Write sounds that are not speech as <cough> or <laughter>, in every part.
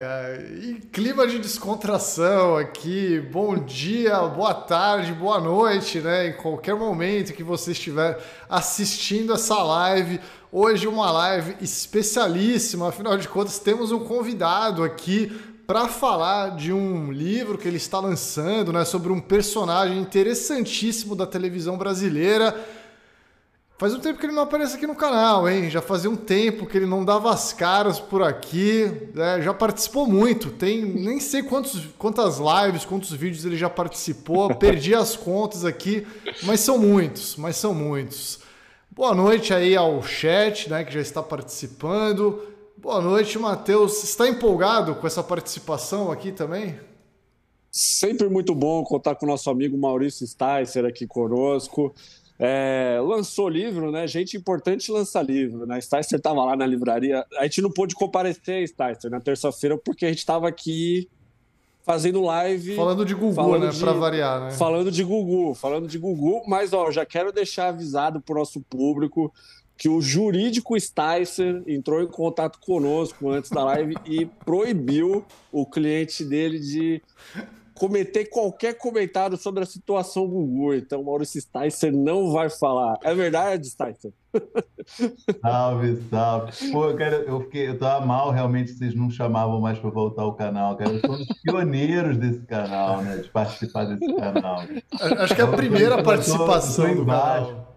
E clima de descontração aqui. Bom dia, boa tarde, boa noite, né? Em qualquer momento que você estiver assistindo essa live. Hoje uma live especialíssima, afinal de contas temos um convidado aqui para falar de um livro que ele está lançando, né, sobre um personagem interessantíssimo da televisão brasileira Faz um tempo que ele não aparece aqui no canal, hein? Já fazia um tempo que ele não dava as caras por aqui. Né? Já participou muito. Tem nem sei quantos, quantas lives, quantos vídeos ele já participou. <laughs> Perdi as contas aqui, mas são muitos, mas são muitos. Boa noite aí ao chat, né? Que já está participando. Boa noite, Matheus. Está empolgado com essa participação aqui também? Sempre muito bom contar com o nosso amigo Maurício Sticer aqui conosco. É, lançou livro, né? Gente importante lança livro, né? Sticer estava lá na livraria. A gente não pôde comparecer, Sticer, na terça-feira, porque a gente estava aqui fazendo live. Falando de Gugu, né? Para variar, né? Falando de Gugu, falando de Gugu. Mas, ó, já quero deixar avisado para o nosso público que o jurídico Sticer entrou em contato conosco antes da live e proibiu o cliente dele de cometer qualquer comentário sobre a situação Gugu. Então, Maurício Sticer não vai falar. É verdade, Sticer? <laughs> Salve, salve. Pô, eu, quero, eu, fiquei, eu tava mal, realmente, vocês não chamavam mais para voltar ao canal. Cara. Eu sou um dos pioneiros desse canal, né? De participar desse canal. Acho que é a primeira participação do canal.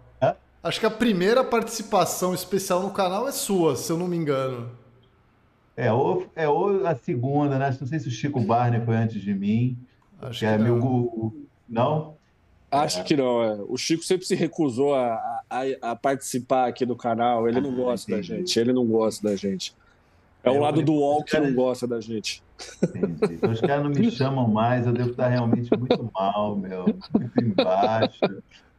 Acho que a primeira participação especial no canal é sua, se eu não me engano. É, ou, é ou a segunda, né? Não sei se o Chico Barney foi antes de mim. Acho que, é não. Meu... Não? Acho é. que não. É. O Chico sempre se recusou a, a, a, participar aqui do canal. Ele não ah, gosta entendi. da gente. Ele não gosta da gente. É o lado do UOL que não gosta da gente. Entendi. Então, os caras não me chamam mais, eu devo estar realmente muito mal, meu. Muito embaixo.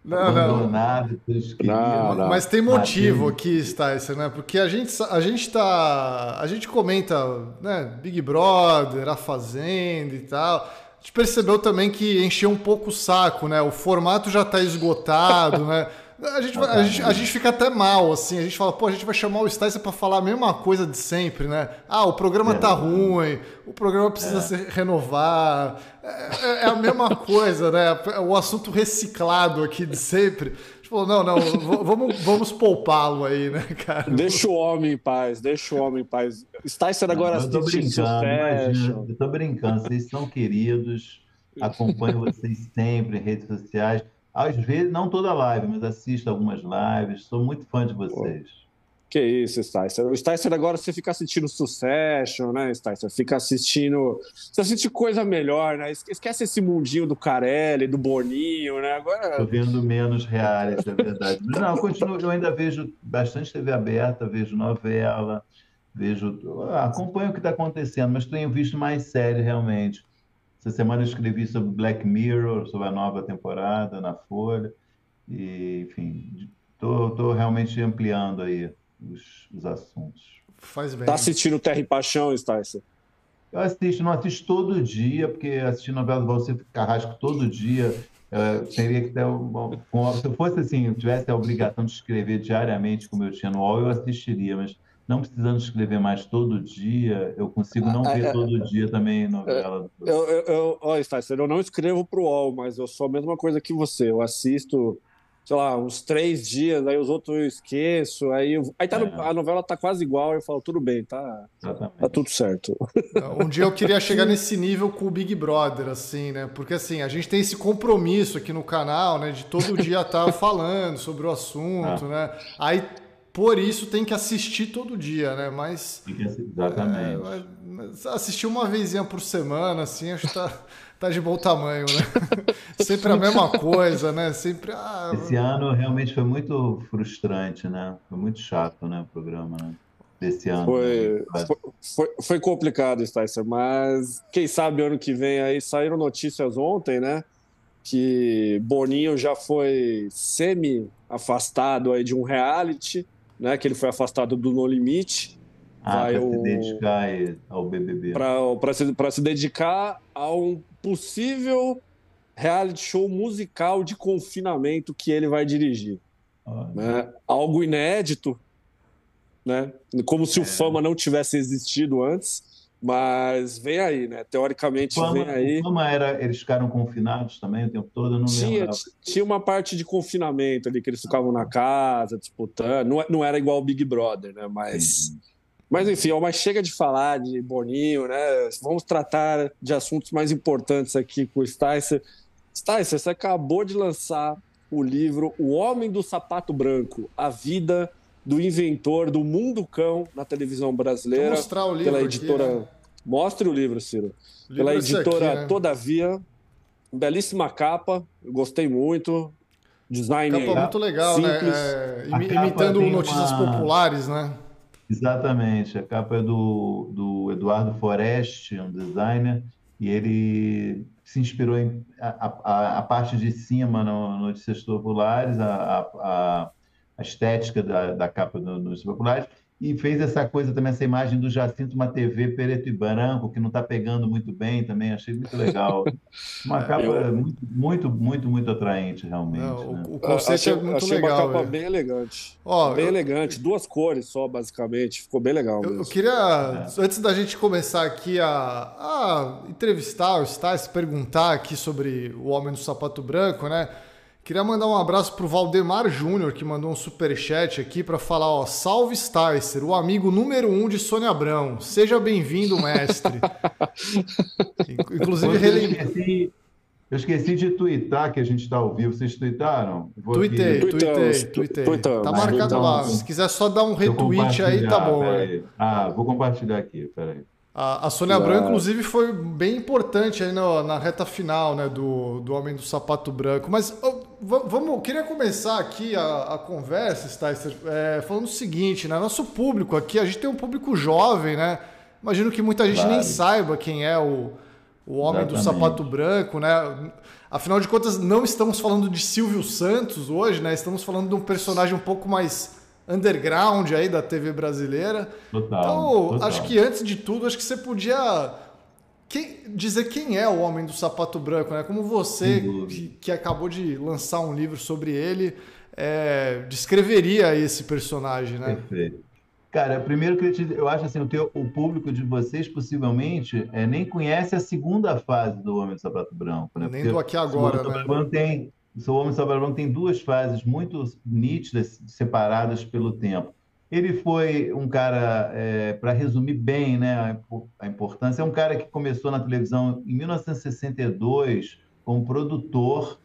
Não, não. não, não. Mas tem motivo aqui, Sticer, né? Porque a gente, a gente tá. A gente comenta, né? Big Brother, a Fazenda e tal gente percebeu também que encheu um pouco o saco, né? O formato já está esgotado, né? A gente, a, gente, a gente fica até mal, assim. A gente fala, pô, a gente vai chamar o Sticer para falar a mesma coisa de sempre, né? Ah, o programa tá é, ruim, o programa precisa é. se renovar. É, é, a mesma coisa, né? O assunto reciclado aqui de sempre falou, não, não, vamos, vamos poupá-lo aí, né, cara? Deixa o homem em paz, deixa o homem em paz. Sticer agora não, eu tô brincando, imagina, eu tô brincando, vocês são queridos, acompanho vocês sempre em redes sociais. Às vezes, não toda live, mas assisto algumas lives, sou muito fã de vocês. Que isso, Sticer. O Sticer agora você fica assistindo Succession, né, Sticer? Fica assistindo. Você assiste coisa melhor, né? Esquece esse mundinho do Carelli, do Boninho, né? Agora. Tô vendo menos reais, é verdade. Mas não, eu, continuo, eu ainda vejo bastante TV aberta, vejo novela, vejo. Acompanho o que está acontecendo, mas tenho visto mais série realmente. Essa semana eu escrevi sobre Black Mirror, sobre a nova temporada na Folha. E, enfim, estou realmente ampliando aí os, os assuntos. Faz bem. Tá assistindo Terra e Paixão, Sticer? Eu assisto, não assisto todo dia, porque assistir novela do Valcir Carrasco todo dia uh, teria que ter uma, uma, se eu fosse assim, eu tivesse a obrigação de escrever diariamente, como eu tinha no UOL, eu assistiria, mas não precisando escrever mais todo dia, eu consigo não ver ah, é, todo dia também novela. Eu, eu, eu, olha, Sticer, eu não escrevo para o UOL, mas eu sou a mesma coisa que você. Eu assisto sei lá, uns três dias, aí os outros eu esqueço, aí, eu, aí tá no, é. a novela tá quase igual, eu falo, tudo bem, tá, tá tudo certo. Um dia eu queria chegar nesse nível com o Big Brother, assim, né? Porque assim, a gente tem esse compromisso aqui no canal, né? De todo dia estar tá <laughs> falando sobre o assunto, ah. né? Aí por isso tem que assistir todo dia, né? Mas. Exatamente. É, assistir uma vezinha por semana, assim, acho que tá tá de bom tamanho, né? <laughs> Sempre a mesma coisa, né? Sempre. Ah... Esse ano realmente foi muito frustrante, né? Foi muito chato, né? O programa, né? Desse ano. Foi, né? foi, foi, foi complicado, Sticer, mas quem sabe ano que vem aí saíram notícias ontem, né? Que Boninho já foi semi-afastado aí de um reality, né? Que ele foi afastado do No Limite. Ah, para se dedicar ao BBB. Para se, se dedicar a um possível reality show musical de confinamento que ele vai dirigir. Né? Algo inédito, né? como se é. o Fama não tivesse existido antes. Mas vem aí, né? Teoricamente Fama, vem aí. Fama era, eles ficaram confinados também o tempo todo, eu não tinha, tinha uma parte de confinamento ali, que eles ficavam na casa, disputando. Não, não era igual o Big Brother, né? Mas. Mas enfim, ó, mas chega de falar de Boninho, né? Vamos tratar de assuntos mais importantes aqui com o Sticer. Sticer, você acabou de lançar o livro O Homem do Sapato Branco, a vida do inventor do Mundo Cão na televisão brasileira. Vou mostrar o livro pela editora. Aqui, né? Mostre o livro, Ciro. O livro pela editora aqui, né? Todavia. Belíssima capa, gostei muito. Design capa muito legal, né? simples. né? É, imitando notícias uma... populares, né? Exatamente. A capa é do, do Eduardo Forest, um designer, e ele se inspirou em a, a, a parte de cima no Notícias Populares, a, a, a estética da, da capa do Notícias Populares, e fez essa coisa também, essa imagem do Jacinto, uma TV preto e branco, que não está pegando muito bem também, achei muito legal. <laughs> Uma é, capa eu... muito, muito, muito, muito atraente, realmente. Não, né? O conceito achei, é muito achei legal. Uma capa é. bem elegante. Ó, bem eu... elegante, duas cores só, basicamente, ficou bem legal eu, eu, queria, é. antes da gente começar aqui a, a entrevistar o Stais, perguntar aqui sobre o Homem do Sapato Branco, né? Queria mandar um abraço pro Valdemar Júnior, que mandou um super chat aqui para falar, ó, salve Sticer, o amigo número um de Sônia Abrão. Seja bem-vindo, mestre. <laughs> Inclusive, relembro. Eu esqueci de twittar que a gente está ao vivo. Vocês twitaram? Tuitei, tuitei, tuitei. Tá marcado lá. Se quiser só dar um retweet aí, tá bom. Ah, vou compartilhar aqui, peraí. A, a Sônia claro. Branco, inclusive, foi bem importante aí na, na, reta final né, do, do Homem do Sapato Branco. Mas oh, vamos, queria começar aqui a, a conversa, Sticer, é, falando o seguinte, né? Nosso público aqui, a gente tem um público jovem, né? Imagino que muita gente claro. nem saiba quem é o, o Homem Exatamente. do Sapato Branco, né? Afinal de contas, não estamos falando de Silvio Santos hoje, né? Estamos falando de um personagem um pouco mais underground aí da TV brasileira. Total, então, total. acho que antes de tudo, acho que você podia quem, dizer quem é o Homem do Sapato Branco, né? Como você, que, que, acabou de lançar um livro sobre ele, é, descreveria esse personagem, né? Perfeito. Cara, primeiro que eu, te, eu acho assim, o, teu, o público de vocês possivelmente é, nem conhece a segunda fase do Homem do Sapato Branco, né? Nem do aqui agora, o né? Tem, o Homem do Sapato Branco tem duas fases muito nítidas, separadas pelo tempo. Ele foi um cara, é, para resumir bem né, a importância, é um cara que começou na televisão em 1962 como produtor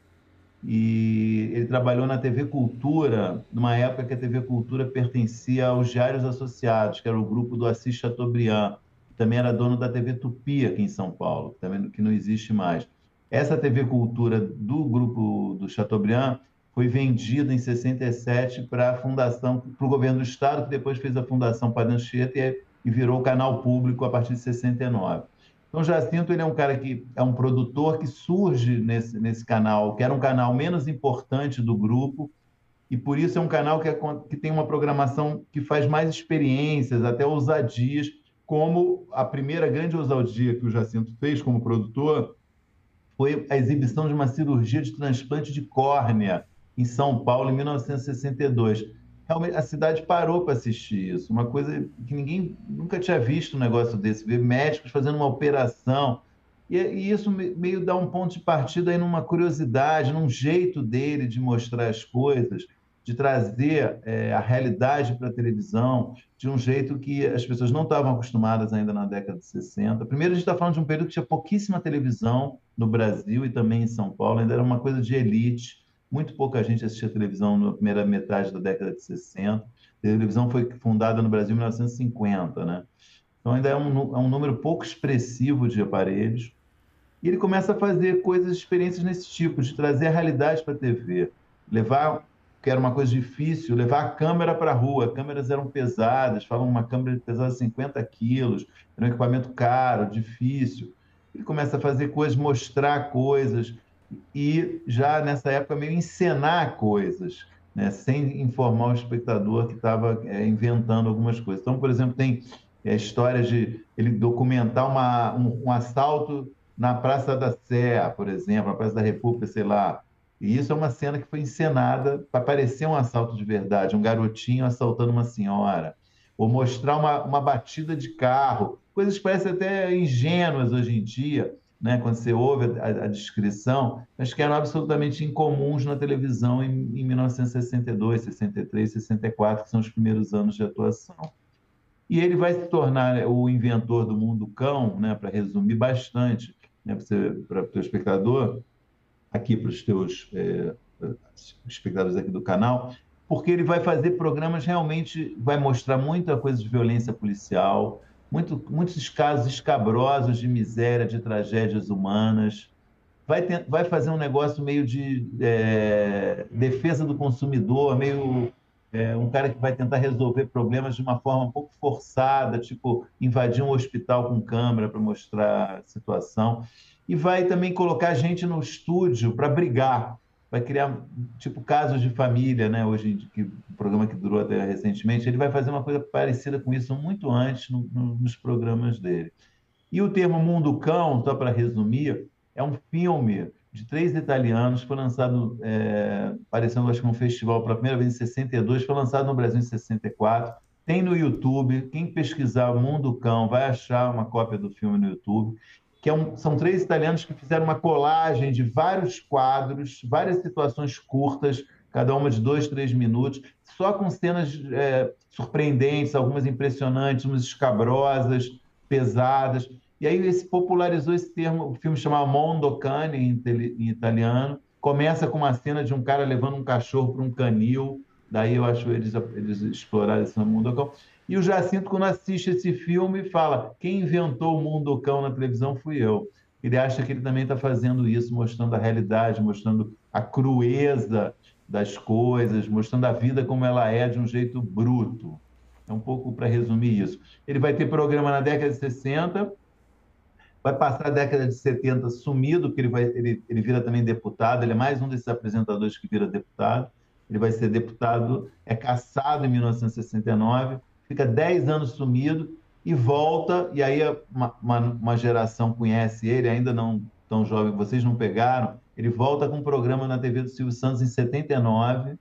e ele trabalhou na TV Cultura, numa época que a TV Cultura pertencia aos Diários Associados, que era o grupo do Assis Chateaubriand, que também era dono da TV Tupi aqui em São Paulo, também que não existe mais. Essa TV Cultura do grupo do Chateaubriand foi vendida em 67 para a fundação, para o governo do estado, que depois fez a fundação Padre Anchieta e, e virou canal público a partir de 69. Então, Jacinto ele é um cara que é um produtor que surge nesse, nesse canal, que era um canal menos importante do grupo, e por isso é um canal que, é, que tem uma programação que faz mais experiências, até ousadias, como a primeira grande ousadia que o Jacinto fez como produtor foi a exibição de uma cirurgia de transplante de córnea em São Paulo, em 1962. Realmente, a cidade parou para assistir isso, uma coisa que ninguém nunca tinha visto um negócio desse, ver médicos fazendo uma operação. E, e isso meio dá um ponto de partida aí numa curiosidade, num jeito dele de mostrar as coisas, de trazer é, a realidade para a televisão, de um jeito que as pessoas não estavam acostumadas ainda na década de 60. Primeiro, a gente está falando de um período que tinha pouquíssima televisão no Brasil e também em São Paulo, ainda era uma coisa de elite muito pouca gente assistia televisão na primeira metade da década de 60. A televisão foi fundada no Brasil em 1950, né? Então ainda é um, é um número pouco expressivo de aparelhos. E ele começa a fazer coisas, experiências nesse tipo, de trazer a realidade para a TV, levar, que era uma coisa difícil, levar a câmera para a rua. Câmeras eram pesadas, falam uma câmera pesada 50 quilos, era um equipamento caro, difícil. Ele começa a fazer coisas, mostrar coisas, e já nessa época meio encenar coisas, né, sem informar o espectador que estava é, inventando algumas coisas. Então, por exemplo, tem é, histórias de ele documentar uma, um, um, assalto na Praça da Sé, por exemplo, na Praça da República, sei lá. E isso é uma cena que foi encenada para parecer um assalto de verdade, um garotinho assaltando uma senhora. ou mostrar uma, uma batida de carro, coisas que parecem até ingênuas hoje em dia, né, quando você ouve a, a, descrição, mas que eram absolutamente incomuns na televisão em, em 1962, 63, 64, que são os primeiros anos de atuação. E ele vai se tornar o inventor do mundo cão, né, para resumir bastante, né, para o teu espectador, aqui para os teus é, espectadores aqui do canal, porque ele vai fazer programas realmente, vai mostrar muita coisa de violência policial, muito, muitos casos escabrosos de miséria, de tragédias humanas. Vai, ter, vai fazer um negócio meio de é, defesa do consumidor, meio é, um cara que vai tentar resolver problemas de uma forma um pouco forçada, tipo invadir um hospital com câmera para mostrar a situação. E vai também colocar gente no estúdio para brigar vai criar tipo casos de família, né? Hoje que o programa que durou até recentemente, ele vai fazer uma coisa parecida com isso muito antes no, no, nos programas dele. E o termo Mundo Cão, só para resumir, é um filme de três italianos, foi lançado, é, aparecendo acho que num festival pela primeira vez em 62, foi lançado no Brasil em 64, tem no YouTube, quem pesquisar Mundo Cão vai achar uma cópia do filme no YouTube que é um, são três italianos que fizeram uma colagem de vários quadros, várias situações curtas, cada uma de dois, três minutos, só com cenas é, surpreendentes, algumas impressionantes, umas escabrosas, pesadas. E aí esse popularizou esse termo, o filme chamava Mondo Cane, em, em italiano. Começa com uma cena de um cara levando um cachorro para um canil, daí eu acho eles, eles exploraram esse Mondo Cane. E o Jacinto, quando assiste esse filme, fala: quem inventou o mundo cão na televisão fui eu. Ele acha que ele também está fazendo isso, mostrando a realidade, mostrando a crueza das coisas, mostrando a vida como ela é de um jeito bruto. É um pouco para resumir isso. Ele vai ter programa na década de 60, vai passar a década de 70 sumido, porque ele, vai, ele, ele vira também deputado, ele é mais um desses apresentadores que vira deputado. Ele vai ser deputado, é caçado em 1969, fica 10 anos sumido e volta, e aí uma, uma, uma, geração conhece ele, ainda não tão jovem, vocês não pegaram, ele volta com um programa na TV do Silvio Santos em 79,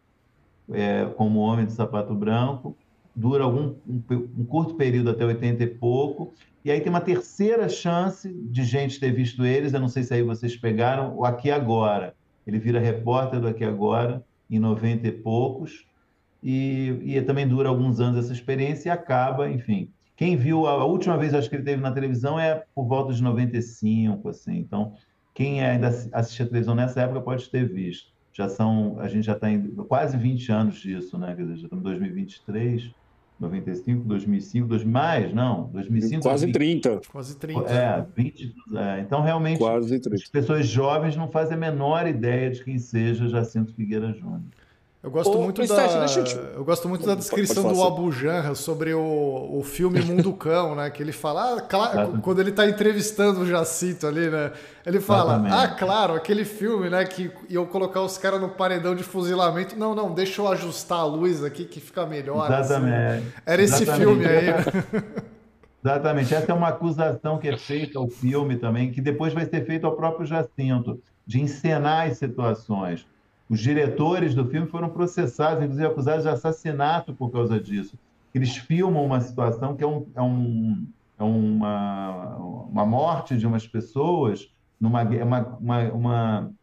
é, como Homem de Sapato Branco, dura algum, um, um, curto período até 80 e pouco, e aí tem uma terceira chance de gente ter visto eles, eu não sei se aí vocês pegaram, o Aqui Agora. Ele vira repórter do Aqui Agora, em 90 e poucos, e, e também dura alguns anos essa experiência e acaba, enfim. Quem viu a, a última vez acho que ele teve na televisão é por volta de 95, assim. Então, quem ainda assistia a televisão nessa época pode ter visto. Já são, a gente já está em quase 20 anos disso, né? Quer dizer, já estamos em 2023. 95, 2005, 2000, mais, não, 2005. Quase 2000, 30. Quase 30. É, 20, é, então realmente Quase 30. as pessoas jovens não fazem a menor ideia de quem seja Jacinto Figueira Júnior. Eu gosto, muito da, eu, te... eu gosto muito da descrição do Abu Janra sobre o, o filme Mundo Cão, né? Que ele fala, ah, claro, quando ele está entrevistando o Jacinto ali, né? Ele fala, Exatamente. ah, claro, aquele filme, né? Que iam colocar os caras no paredão de fuzilamento. Não, não, deixa eu ajustar a luz aqui que fica melhor. Assim. Exatamente. Assim. Era esse Exatamente. filme aí, né? <laughs> Exatamente. Essa é uma acusação que é feita ao filme também, que depois vai ser feito ao próprio Jacinto, de encenar as situações. Os diretores do filme foram processados, inclusive acusados de assassinato por causa disso. Eles filmam uma situação que é, um, é, um, é uma, uma morte de umas pessoas, numa uma, uma, uma,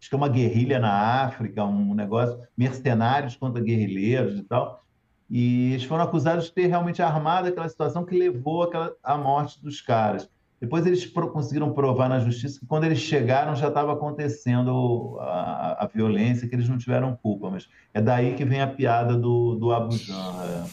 acho que é uma guerrilha na África, um negócio, mercenários contra guerrilheiros e tal. E eles foram acusados de ter realmente armado aquela situação que levou à morte dos caras. Depois eles pro, conseguiram provar na justiça que quando eles chegaram já estava acontecendo a, a, violência, que eles não tiveram culpa. Mas é daí que vem a piada do, do Abujan. É.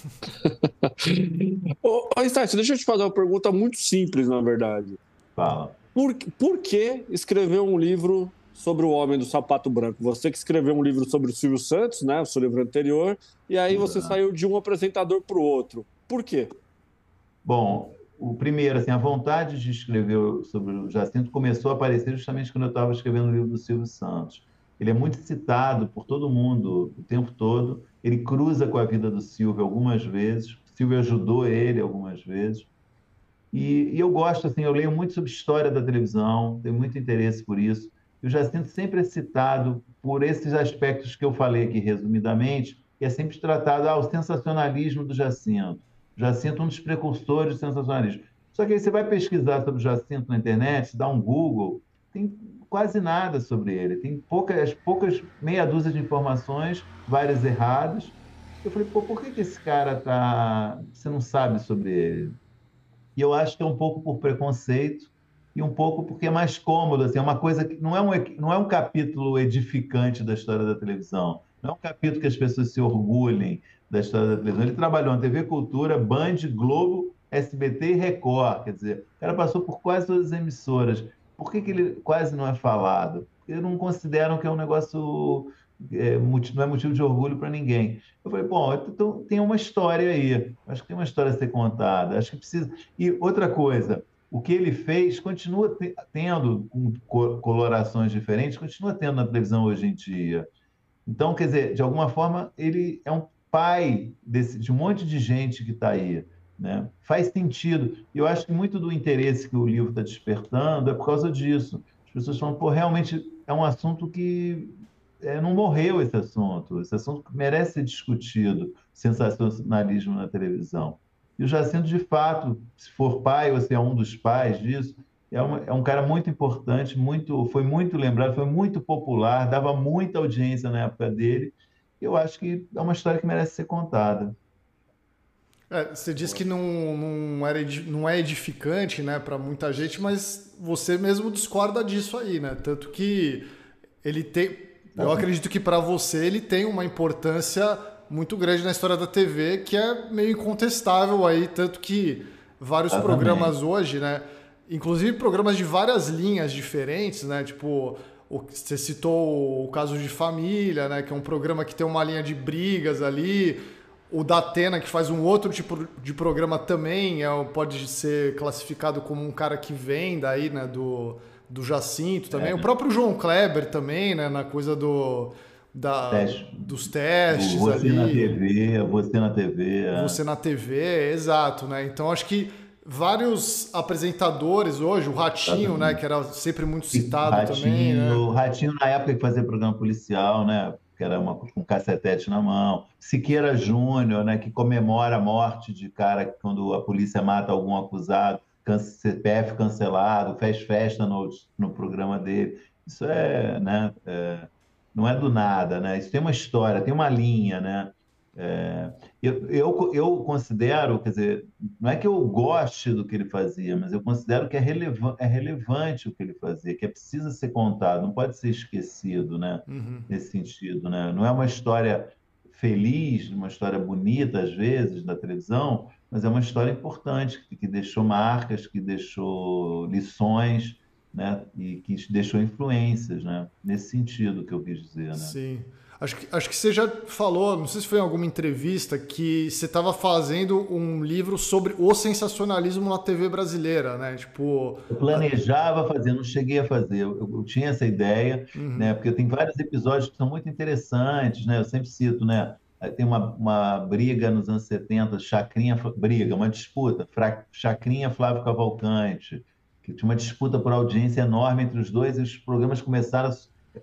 <laughs> ô, ô deixa eu te fazer uma pergunta muito simples, na verdade. Fala. Por, por que escrever um livro sobre o Homem do Sapato Branco? Você que escreveu um livro sobre o Silvio Santos, né? O seu livro anterior, e aí você saiu de um apresentador para o outro. Por quê? Bom, o primeiro, assim, a vontade de escrever sobre o Jacinto começou a aparecer justamente quando eu estava escrevendo o livro do Silvio Santos. Ele é muito citado por todo mundo o tempo todo. Ele cruza com a vida do Silvio algumas vezes. O Silvio ajudou ele algumas vezes. E, e eu gosto, assim, eu leio muito sobre história da televisão, tenho muito interesse por isso. E o Jacinto sempre é citado por esses aspectos que eu falei aqui resumidamente, e é sempre tratado ah, o sensacionalismo do Jacinto Jacinto, um dos precursores do sensacionalismo. Só que aí você vai pesquisar sobre o Jacinto na internet, dá um Google, tem quase nada sobre ele. Tem poucas, poucas meia dúzia de informações, várias erradas. Eu falei, pô, por que, que esse cara tá. Você não sabe sobre ele? E eu acho que é um pouco por preconceito e um pouco porque é mais cômodo, assim, é uma coisa que não é um, não é um capítulo edificante da história da televisão, não é um capítulo que as pessoas se orgulhem da história da televisão. Ele trabalhou na TV Cultura, Band, Globo, SBT e Record, quer dizer, o cara passou por quase todas as emissoras. Por que, que ele quase não é falado? Porque não consideram que é um negócio é, não é motivo de orgulho para ninguém. Eu falei, bom, então tem uma história aí. Acho que tem uma história a ser contada. Acho que precisa. E outra coisa, o que ele fez continua tendo, com colorações diferentes, continua tendo na televisão hoje em dia. Então, quer dizer, de alguma forma, ele é um pai desse, de um monte de gente que está aí. Né? Faz sentido. Eu acho que muito do interesse que o livro está despertando é por causa disso. As pessoas falam, pô, realmente é um assunto que é, não morreu esse assunto. Esse assunto merece ser discutido, sensacionalismo na televisão. E o Jacinto, de fato, se for pai ou se é um dos pais disso, é, uma, é um cara muito importante, muito, foi muito lembrado, foi muito popular, dava muita audiência na época dele. Eu acho que é uma história que merece ser contada. É, você disse que não, não, era, não é edificante né, para muita gente, mas você mesmo discorda disso aí, né? Tanto que ele tem, eu acredito que para você ele tem uma importância muito grande na história da TV, que é meio incontestável aí, tanto que vários programas hoje, né? Inclusive programas de várias linhas diferentes, né? Tipo, você citou o caso de família, né? Que é um programa que tem uma linha de brigas ali. O da Atena, que faz um outro tipo de programa também, é, pode ser classificado como um cara que vem daí, né? Do, do Jacinto também. É. O próprio João Kleber também, né? Na coisa do, da, Teste. dos testes você ali. na TV, você na TV. É. Você na TV, exato, né? Então acho que vários apresentadores hoje, o Ratinho, né? Que era sempre muito citado Ratinho, também. Né? O Ratinho, na época que fazia programa policial, né? Que era uma, com um cacetete na mão. Siqueira Júnior, né? Que comemora a morte de cara quando a polícia mata algum acusado. CPF cancelado, fez festa no, no programa dele. Isso é, né, é, não é do nada, né? Isso tem uma história, tem uma linha, né? É, eu, eu, eu, considero, quer dizer, não é que eu goste do que ele fazia, mas eu considero que é, relevan é relevante o que ele fazia, que é preciso ser contado, não pode ser esquecido, né? Uhum. Nesse sentido, né? Não é uma história feliz, uma história bonita às vezes da televisão, mas é uma história importante, que, que deixou marcas, que deixou lições, né? E que deixou influências, né? Nesse sentido que eu quis dizer, né? Sim. Acho que, acho que você já falou, não sei se foi em alguma entrevista, que você estava fazendo um livro sobre o sensacionalismo na TV brasileira, né? Tipo. Eu planejava fazer, não cheguei a fazer. Eu, eu tinha essa ideia, uhum. né? Porque tem vários episódios que são muito interessantes, né? Eu sempre cito, né? tem uma, uma briga nos anos 70, Chacrinha, briga, uma disputa, Chacrinha Flávio Cavalcante, que tinha uma disputa por audiência enorme entre os dois, e os programas começaram a,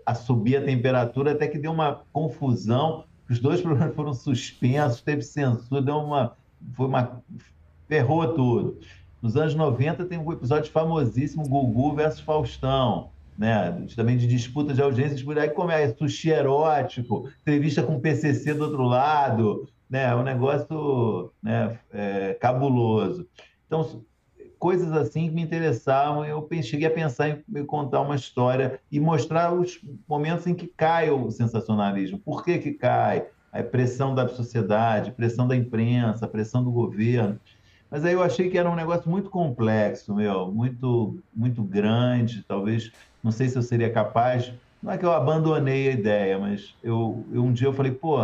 a subir a temperatura, até que deu uma confusão, os dois programas foram suspensos, teve censura, deu uma, foi uma, ferrou tudo. Nos anos 90 tem um episódio famosíssimo, Gugu versus Faustão, né? também de disputa de audiências, por aí como é sushi erótico, entrevista com o PCC do outro lado, né? Um negócio né? É, cabuloso. Então, coisas assim que me interessavam, eu cheguei a pensar em contar uma história e mostrar os momentos em que cai o sensacionalismo. Por que que cai? A pressão da sociedade, pressão da imprensa, pressão do governo. Mas aí eu achei que era um negócio muito complexo, meu, muito, muito grande, talvez não sei se eu seria capaz. Não é que eu abandonei a ideia, mas eu, eu um dia eu falei, pô,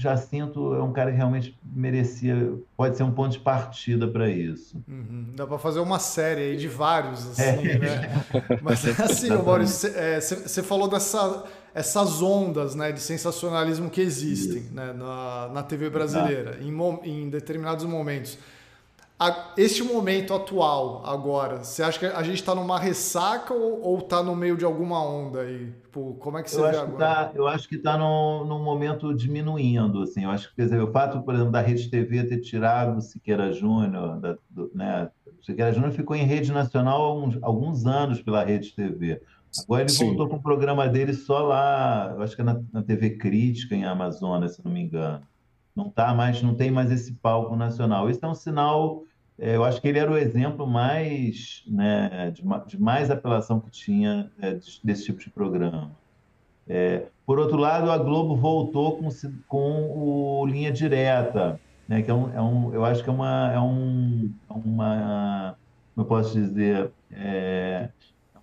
Jacinto é um cara que realmente merecia, pode ser um ponto de partida para isso. Uhum. Dá para fazer uma série aí de vários, assim, é. né? <laughs> Mas assim, Maurício, você é, falou dessa, essas ondas né, de sensacionalismo que existem né, na, na TV brasileira, em, em determinados momentos. Este momento atual, agora, você acha que a gente está numa ressaca ou, está no meio de alguma onda aí? Tipo, como é que você eu vê acho agora? Tá, eu acho que está num, num momento diminuindo. Assim. Eu acho que, quer dizer, o fato, por exemplo, da Rede TV ter tirado o Siqueira Júnior, da, do, né? O Siqueira Júnior ficou em rede nacional há uns, alguns anos pela Rede TV. Agora ele Sim. voltou com o programa dele só lá, eu acho que é na, na TV Crítica, em Amazonas, se não me engano. Não tá mais, não tem mais esse palco nacional. Isso é um sinal eu acho que ele era o exemplo mais, né, de, de mais apelação que tinha é, desse tipo de programa. É, por outro lado, a Globo voltou com, com o Linha Direta, né, que é um, é um, eu acho que é uma, é um, é uma como eu posso dizer, é,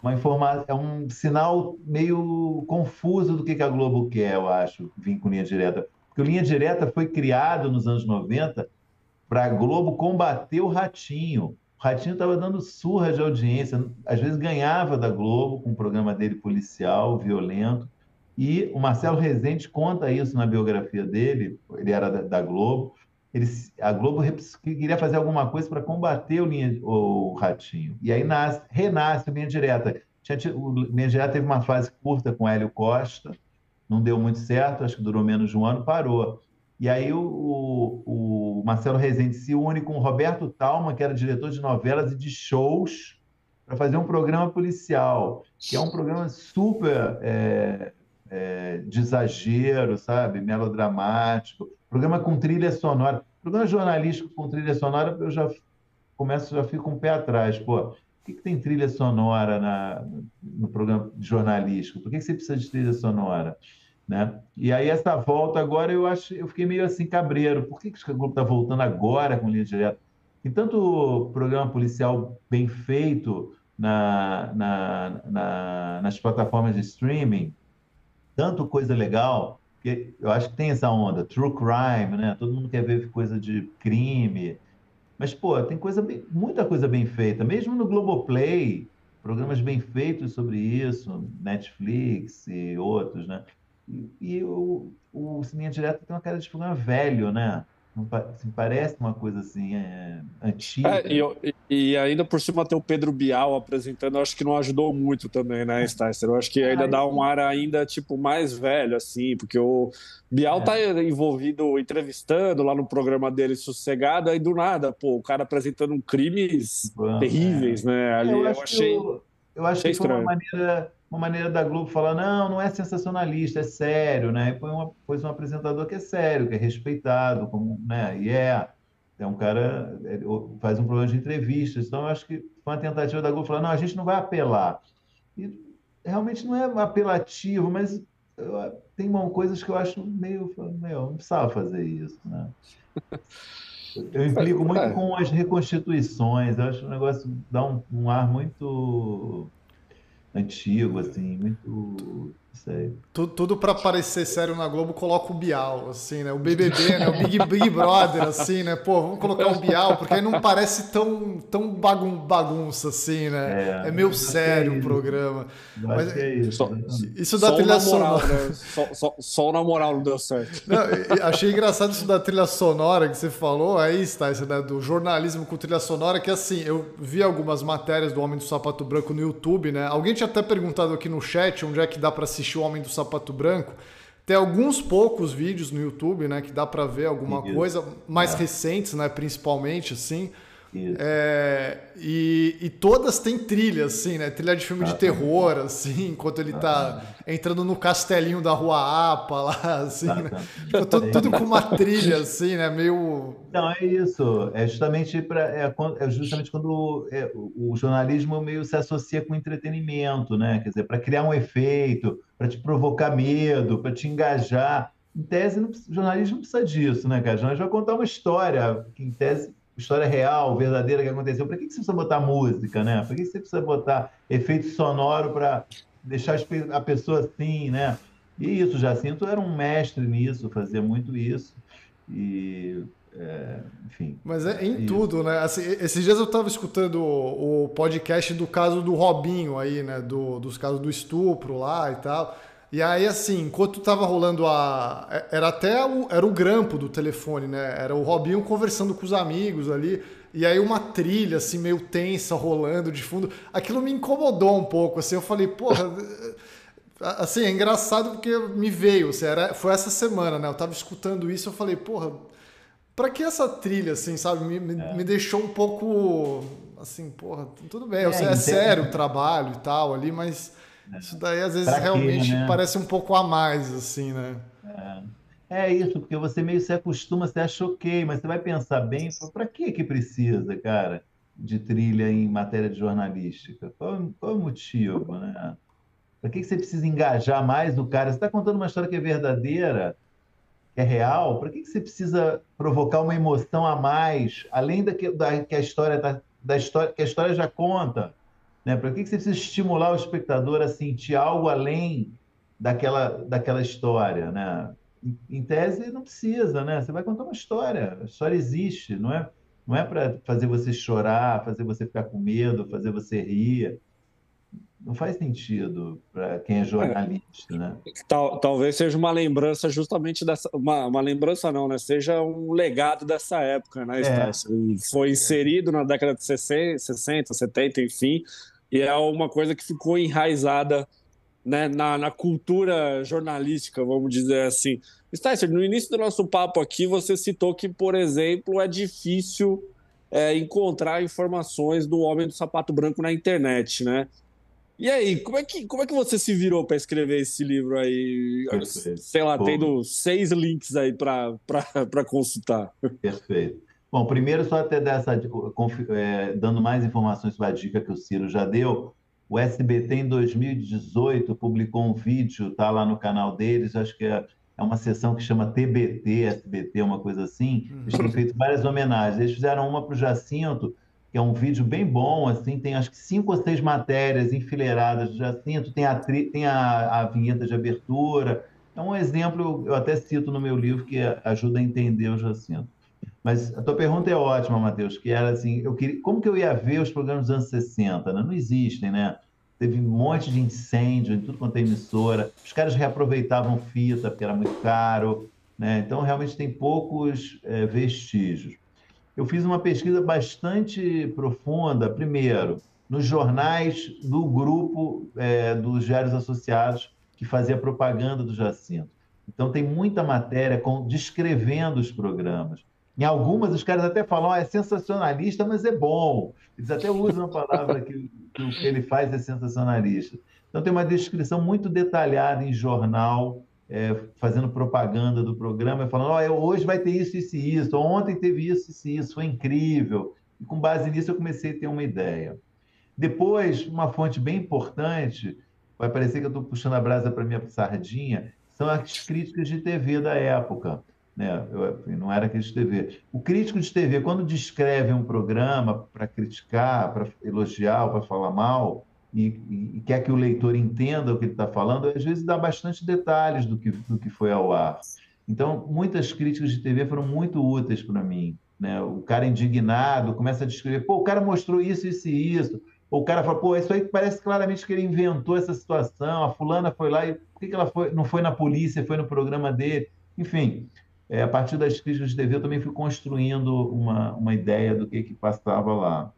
uma informação, é um sinal meio confuso do que, que a Globo quer, eu acho, vir com Linha Direta. Porque o Linha Direta foi criado nos anos 90 para a Globo combater o Ratinho. O Ratinho estava dando surra de audiência, às vezes ganhava da Globo com o programa dele policial, violento. E o Marcelo Rezende conta isso na biografia dele, ele era da, da Globo. Ele, a Globo queria fazer alguma coisa para combater o, linha, o, Ratinho. E aí nasce, renasce o Linha Direta. Tinha, o Linha Direta teve uma fase curta com Hélio Costa, não deu muito certo, acho que durou menos de um ano, parou. E aí o, o, o, Marcelo Rezende se une com o Roberto Talma, que era diretor de novelas e de shows, para fazer um programa policial, que é um programa super é, é, de exagero, sabe? Melodramático. Programa com trilha sonora. Programa jornalístico com trilha sonora, eu já começo, já fico um pé atrás. Pô, por que, que tem trilha sonora na, no programa jornalístico? Por que, que você precisa de trilha sonora? Né? E aí essa volta agora eu acho, eu fiquei meio assim cabreiro. Por que, que o Globo está voltando agora com linha direta? Tem tanto programa policial bem feito na, na, na, nas plataformas de streaming, tanto coisa legal, que eu acho que tem essa onda, true crime, né? Todo mundo quer ver coisa de crime. Mas, pô, tem coisa bem, muita coisa bem feita. Mesmo no Globoplay, programas bem feitos sobre isso, Netflix e outros, né? E, e o, o Cinema Direto tem uma cara de programa velho, né? Assim, parece uma coisa assim, é, antiga. É, e, e, ainda por cima tem o Pedro Bial apresentando, eu acho que não ajudou muito também, né, Sticer? Eu acho que ainda dá um ar ainda, tipo, mais velho, assim, porque o Bial é. tá envolvido entrevistando lá no programa dele sossegado, aí do nada, pô, o cara apresentando crimes Bom, terríveis, é. né? Ali, eu, eu achei. Eu, eu acho que foi uma maneira uma maneira da Globo falar, não, não é sensacionalista, é sério, né? E põe uma, pôs um apresentador que é sério, que é respeitado, como, né? E é, é um cara, é, faz um programa de entrevistas. Então, eu acho que foi uma tentativa da Globo falar, não, a gente não vai apelar. E realmente não é apelativo, mas eu, tem uma, coisas que eu acho meio, meu, não precisava fazer isso, né? <laughs> Eu implico muito é. com as reconstituições, eu acho um negócio dá um, um ar muito antigo, assim, muito. Sei. Tudo, tudo para parecer sério na Globo, coloca o Bial, assim, né? O BBB, né? O Big, Big Brother, assim, né? Pô, vamos colocar o Bial, porque aí não parece tão, tão bagun bagunça, assim, né? É, é meio sério é o programa. Mas, é isso. Só, isso da trilha sonora. Né? Só, só, só, na moral não deu certo. Não, achei engraçado isso da trilha sonora que você falou, aí está, isso, né? Do jornalismo com trilha sonora, que assim, eu vi algumas matérias do Homem do Sapato Branco no YouTube, né? Alguém tinha até perguntado aqui no chat onde é que dá para assistir assistir O Homem do Sapato Branco, tem alguns poucos vídeos no YouTube, né, que dá para ver alguma coisa, mais é. recentes, né, principalmente, assim. É, e, e, todas têm trilha, assim, né? Trilha de filme ah, de terror, assim, enquanto ele tá ah, entrando no castelinho da Rua Apa lá, <laughs> assim, né? Tipo, tudo, tudo, com uma trilha, <laughs> assim, né? Meio. Não, é isso. É justamente, pra, é, é justamente quando é, o jornalismo meio se associa com entretenimento, né? Quer dizer, para criar um efeito, para te provocar medo, para te engajar. Em tese, não, o jornalismo não precisa disso, né, cara? O jornalismo vai contar uma história que, em tese, história real, verdadeira que aconteceu. Para que, você precisa botar música, né? Para que você precisa botar efeito sonoro para deixar a pessoa assim, né? E isso, Jacinto era um mestre nisso, fazia muito isso. E, é, enfim. Mas é em é tudo, né? Assim, esses dias eu estava escutando o, o, podcast do caso do Robinho aí, né? Do, dos casos do estupro lá e tal. E aí, assim, enquanto tava rolando a. É, era até o, era o grampo do telefone, né? Era o Robinho conversando com os amigos ali. e aí uma trilha assim meio tensa rolando de fundo. Aquilo me incomodou um pouco, assim, eu falei, porra, assim, é engraçado porque me veio, assim, era, foi essa semana, né? Eu tava escutando isso, eu falei, porra, pra que essa trilha, assim, sabe? Me, me, é. me deixou um pouco assim, porra, tudo bem, é, é sério o trabalho e tal ali, mas. Isso daí às vezes realmente né? parece um pouco a mais, assim, né? É. É isso, porque você meio se acostuma, você acha ok, mas você vai pensar bem, para que que precisa, cara, de trilha em matéria de jornalística? Qual, qual é o motivo, né? Para que, que você precisa engajar mais o cara? Você está contando uma história que é verdadeira, que é real, para que, que você precisa provocar uma emoção a mais, além da que, da, que a história tá, da história que a história já conta? Né? Para que, que você precisa estimular o espectador a sentir algo além daquela, daquela história, né? em tese, não precisa, né? Você vai contar uma história. A história existe, não é? Não é para fazer você chorar, fazer você ficar com medo, fazer você rir. Não faz sentido para quem é jornalista, é. né? Tal, talvez seja uma lembrança justamente dessa, uma, uma, lembrança não, né? Seja um legado dessa época, né? É. Foi inserido na década de 60, 60, 70, enfim, e é uma coisa que ficou enraizada né, na, na, cultura jornalística, vamos dizer assim. Sticer, no início do nosso papo aqui, você citou que, por exemplo, é difícil é, encontrar informações do Homem do Sapato Branco na internet, né? E aí, como é que, como é que você se virou para escrever esse livro aí? Perfeito. Sei lá, Bom, tendo seis links aí para consultar. Perfeito. Bom, primeiro, só até dessa, é, dando mais informações sobre a dica que o Ciro já deu, o SBT, em 2018, publicou um vídeo, tá lá no canal deles, acho que é, é uma sessão que chama TBT, SBT, uma coisa assim. Eles têm feito várias homenagens. Eles fizeram uma para o Jacinto, que é um vídeo bem bom, assim, tem acho que cinco ou seis matérias enfileiradas do Jacinto, tem a, tem a, a vinheta de abertura. É um exemplo, eu até cito no meu livro, que ajuda a entender o Jacinto. Mas a tua pergunta é ótima, Matheus, que era assim, eu queria, como que eu ia ver os programas dos anos 60? Né? Não existem, né? Teve um monte de incêndio em tudo quanto é emissora. Os caras reaproveitavam fita, porque era muito caro. Né? Então, realmente tem poucos é, vestígios. Eu fiz uma pesquisa bastante profunda, primeiro, nos jornais do grupo é, dos diários associados que fazia propaganda do Jacinto. Então, tem muita matéria com, descrevendo os programas. Em algumas, os caras até falam, oh, é sensacionalista, mas é bom. Eles até usam a palavra que, que o que ele faz é sensacionalista. Então, tem uma descrição muito detalhada em jornal, é, fazendo propaganda do programa, falando, oh, hoje vai ter isso, isso e isso, ontem teve isso, isso e isso, foi incrível. E com base nisso, eu comecei a ter uma ideia. Depois, uma fonte bem importante, vai parecer que eu estou puxando a brasa para minha sardinha, são as críticas de TV da época né? Eu, não era crítico de TV. O crítico de TV, quando descreve um programa para criticar, para elogiar para falar mal, e, e, e, quer que o leitor entenda o que ele está falando, às vezes dá bastante detalhes do que, do que foi ao ar. Então, muitas críticas de TV foram muito úteis para mim. Né? O cara indignado começa a descrever, pô, o cara mostrou isso, isso e isso. Ou o cara fala, pô, isso aí parece claramente que ele inventou essa situação, a fulana foi lá e por que, que ela foi, não foi na polícia, foi no programa dele? Enfim, é, a partir das críticas de TV, eu também fui construindo uma, uma ideia do que, que passava lá.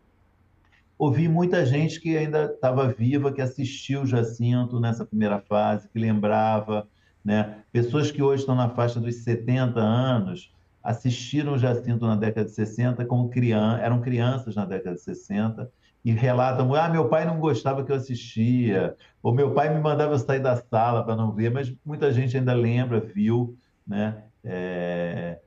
Ouvi muita gente que ainda estava viva, que assistiu Jacinto nessa primeira fase, que lembrava, né? pessoas que hoje estão na faixa dos 70 anos, assistiram Jacinto na década de 60 como criança, eram crianças na década de 60 e relatam, ah, meu pai não gostava que eu assistia, ou meu pai me mandava sair da sala para não ver, mas muita gente ainda lembra, viu, né? É...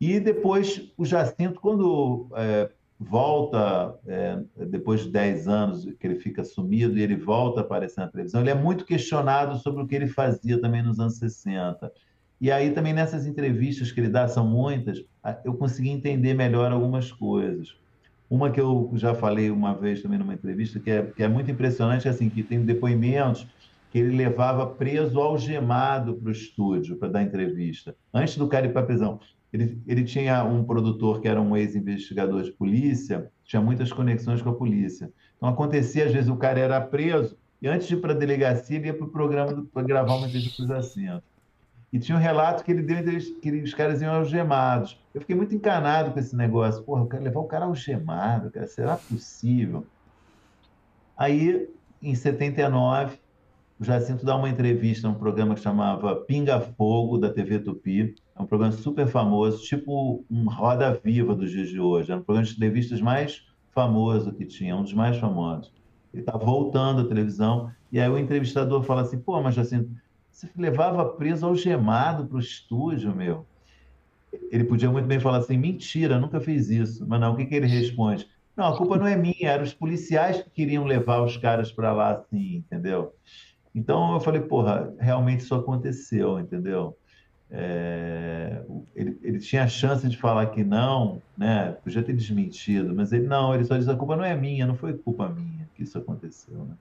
E depois o Jacinto, quando é, volta, é, depois de 10 anos que ele fica sumido e ele volta a aparecer na televisão, ele é muito questionado sobre o que ele fazia também nos anos 60. E aí também nessas entrevistas que ele dá, são muitas, eu consegui entender melhor algumas coisas. Uma que eu já falei uma vez também numa entrevista, que é, que é muito impressionante, é assim, que tem depoimentos que ele levava preso algemado para o estúdio para dar entrevista, antes do cara ir para a prisão. Ele, ele tinha um produtor que era um ex-investigador de polícia, tinha muitas conexões com a polícia. Então acontecia, às vezes, o cara era preso e antes de ir para a delegacia, ele ia para o programa para gravar uma entrevista com os assentos. E tinha um relato que ele deu que os caras iam algemados. Eu fiquei muito encanado com esse negócio. Porra, eu quero levar o cara algemado, cara. Será possível? Aí, em 79, o Jacinto dá uma entrevista num programa que chamava Pinga Fogo, da TV Tupi. É um programa super famoso, tipo um Roda Viva dos dias de hoje. É um programa de entrevistas mais famoso que tinha, um dos mais famosos. Ele está voltando à televisão, e aí o entrevistador fala assim: pô, mas Jacinto, você levava preso algemado para o estúdio, meu. Ele podia muito bem falar assim: mentira, nunca fiz isso. Mas não, o que, que ele responde? Não, a culpa não é minha, eram os policiais que queriam levar os caras para lá assim, entendeu? Então eu falei, porra, realmente isso aconteceu, entendeu? É, ele, ele, tinha a chance de falar que não, né? Podia ter desmentido, mas ele não, ele só diz a culpa não é minha, não foi culpa minha que isso aconteceu, né?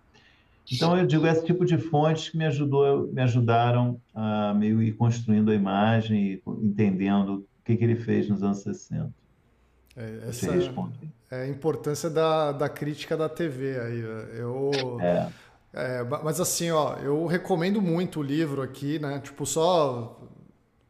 Então eu digo esse tipo de fontes que me ajudou, me ajudaram a meio ir construindo a imagem e entendendo o que, que ele fez nos anos 60. É, essa é a importância da, da crítica da TV aí. Eu é. É, mas assim, ó, eu recomendo muito o livro aqui, né? Tipo, só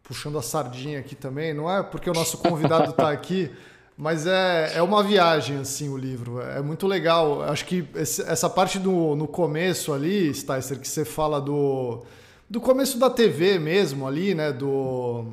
puxando a sardinha aqui também, não é porque o nosso convidado está aqui, <laughs> mas é, é uma viagem, assim, o livro. É muito legal. Acho que esse, essa parte do, no começo ali, Sticer, que você fala do, do começo da TV mesmo ali, né? Do,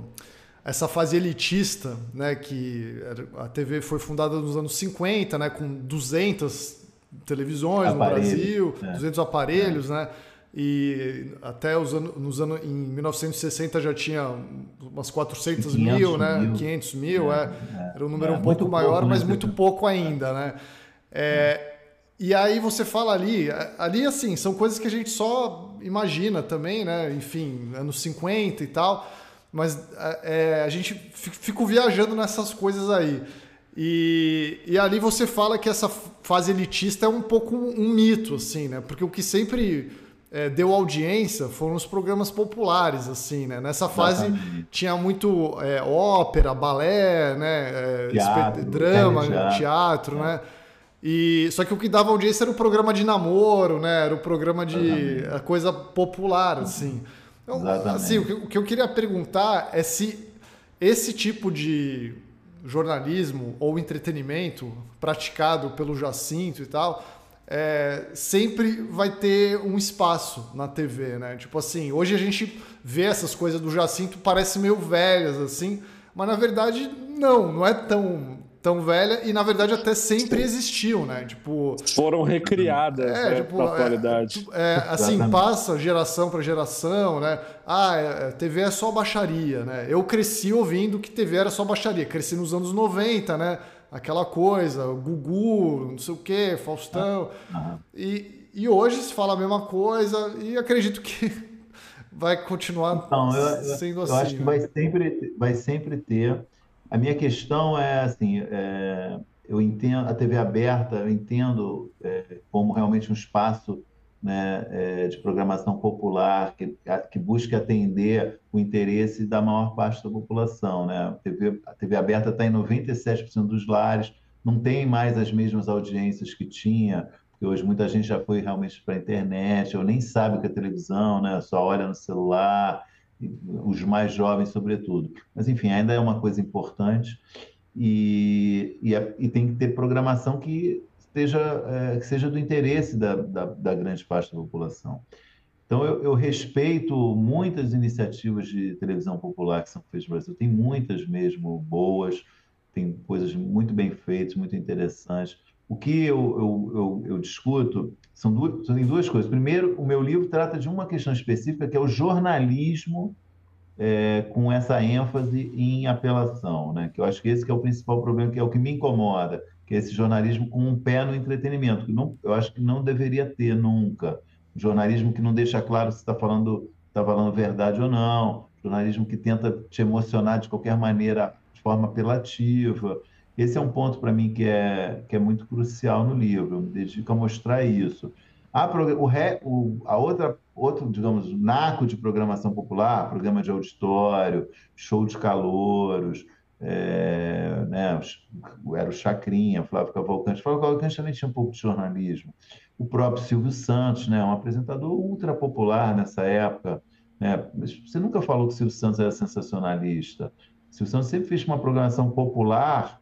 essa fase elitista, né? Que a TV foi fundada nos anos 50, né? Com 200 televisões no Brasil, é. 200 aparelhos, é. né? E até os anos, nos anos, em 1960 já tinha umas 400 mil, né? Mil. 500 mil, é, é. Era um número é, um pouco maior, pouco, mas né? muito pouco ainda, né? É, e aí você fala ali, ali assim, são coisas que a gente só imagina também, né? Enfim, anos 50 e tal, mas é, a gente fica viajando nessas coisas aí. E, e ali você fala que essa fase elitista é um pouco um mito, assim, né? Porque o que sempre é, deu audiência foram os programas populares, assim, né? Nessa fase Exatamente. tinha muito é, ópera, balé, né? É, teatro, drama, teatro, teatro né? E, só que o que dava audiência era o programa de namoro, né? Era o programa de a coisa popular, assim. Então, assim o que, o que eu queria perguntar é se esse tipo de jornalismo ou entretenimento praticado pelo Jacinto e tal, é, sempre vai ter um espaço na TV, né? Tipo assim, hoje a gente vê essas coisas do Jacinto, parece meio velhas, assim, mas na verdade não, não é tão tão velha e na verdade até sempre existiu, né? Tipo foram recriadas é, né, tipo, atualidade. É, é, assim passa geração para geração, né? Ah, é, é TV é só baixaria, né? Eu cresci ouvindo que TV era só baixaria, cresci nos anos 90, né? Aquela coisa, Gugu, não sei o quê, Faustão. Ah, e, e hoje se fala a mesma coisa e acredito que <laughs> vai continuar então, eu, sendo eu, assim. Eu acho que né? vai sempre, vai sempre ter a minha questão é assim, é, eu entendo a TV aberta, eu entendo é, como realmente um espaço né, é, de programação popular que, que busque atender o interesse da maior parte da população. Né? A, TV, a TV aberta está em 97% dos lares, não tem mais as mesmas audiências que tinha, porque hoje muita gente já foi realmente para a internet, ou nem sabe o que é televisão, né? só olha no celular os mais jovens, sobretudo. Mas, enfim, ainda é uma coisa importante e, e, é, e tem que ter programação que, esteja, é, que seja do interesse da, da, da, grande parte da população. Então, eu, eu, respeito muitas iniciativas de televisão popular que são feitas no Brasil, tem muitas mesmo boas, tem coisas muito bem feitas, muito interessantes. O que eu, eu, eu, eu discuto são duas, duas coisas. Primeiro, o meu livro trata de uma questão específica, que é o jornalismo é, com essa ênfase em apelação, né? que eu acho que esse que é o principal problema, que é o que me incomoda, que é esse jornalismo com um pé no entretenimento, que não, eu acho que não deveria ter nunca. Jornalismo que não deixa claro se está falando, tá falando verdade ou não, jornalismo que tenta te emocionar de qualquer maneira, de forma apelativa. Esse é um ponto para mim que é, que é muito crucial no livro, eu me dedico a mostrar isso. A, o, o, a outra, outro, digamos, naco de programação popular, programa de auditório, show de calouros, é, né, era o Chacrinha, Flávio Cavalcante. Flávio Cavalcante também tinha um pouco de jornalismo. O próprio Silvio Santos, né, um apresentador ultra popular nessa época, Né? Você nunca falou que o Silvio Santos era sensacionalista. O Silvio Santos sempre fez uma programação popular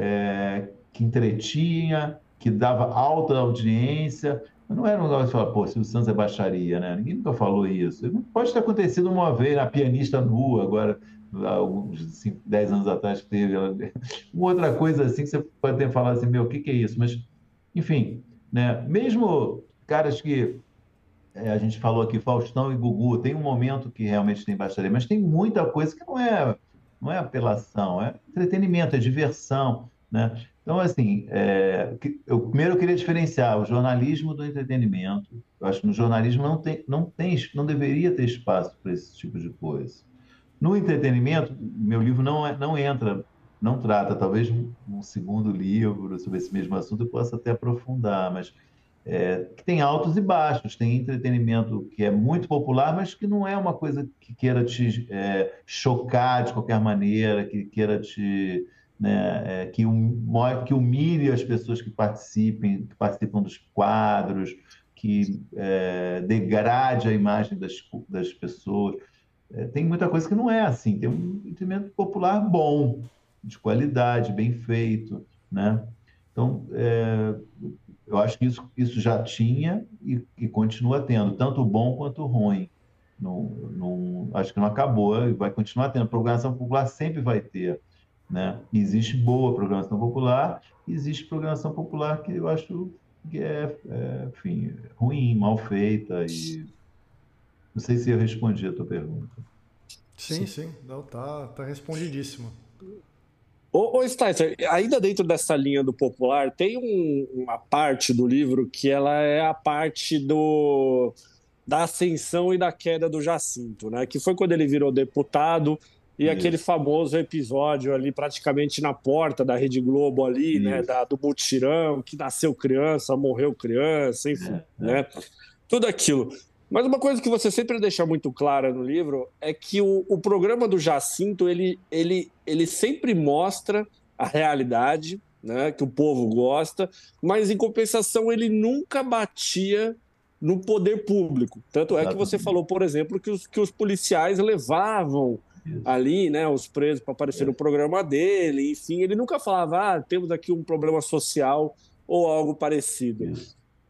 é, que entretinha, que dava alta audiência. Não era um negócio de falar, pô, Silvio Santos é baixaria, né? Ninguém nunca falou isso. Pode ter acontecido uma vez, na pianista nua, agora, alguns 10 anos atrás, teve. Uma outra coisa assim que você pode ter falado assim, meu, o que, que é isso? Mas, enfim, né? mesmo caras que é, a gente falou aqui, Faustão e Gugu, tem um momento que realmente tem baixaria, mas tem muita coisa que não é, não é apelação, é entretenimento, é diversão, né? Então, assim, é, eu, primeiro eu queria diferenciar o jornalismo do entretenimento. Eu acho que no jornalismo não tem, não tem, não deveria ter espaço para esse tipo de coisa. No entretenimento, meu livro não, é, não entra, não trata, talvez um segundo livro sobre esse mesmo assunto eu possa até aprofundar, mas é, que tem altos e baixos, tem entretenimento que é muito popular, mas que não é uma coisa que queira te é, chocar de qualquer maneira, que queira te né, é, que, um, que humilhe as pessoas que participem, que participam dos quadros, que é, degrade a imagem das, das pessoas. É, tem muita coisa que não é assim. Tem um entretenimento popular bom, de qualidade, bem feito, né? Então, é, eu acho que isso, isso já tinha e, e continua tendo, tanto bom quanto ruim. Não, não, acho que não acabou e vai continuar tendo. Programação popular sempre vai ter. Né? Existe boa programação popular, existe programação popular que eu acho que é, é enfim, ruim, mal feita e não sei se eu respondi a tua pergunta. Sim, sim, sim. Não, tá, tá respondidíssimo. Ô, ô Sticer, ainda dentro dessa linha do popular, tem um, uma parte do livro que ela é a parte do da ascensão e da queda do Jacinto, né? Que foi quando ele virou deputado e Isso. aquele famoso episódio ali, praticamente na porta da Rede Globo ali, né, Isso. né, da, do mutirão, que nasceu criança, morreu criança, enfim, é, é. né, tudo aquilo. Mas uma coisa que você sempre deixa muito clara no livro é que o, o programa do Jacinto, ele, ele, ele sempre mostra a realidade, né, que o povo gosta, mas em compensação ele nunca batia no poder público. Tanto é que você falou, por exemplo, que os, que os policiais levavam isso. ali, né, os presos para aparecer é. no programa dele, enfim, ele nunca falava, ah, temos aqui um problema social ou algo parecido.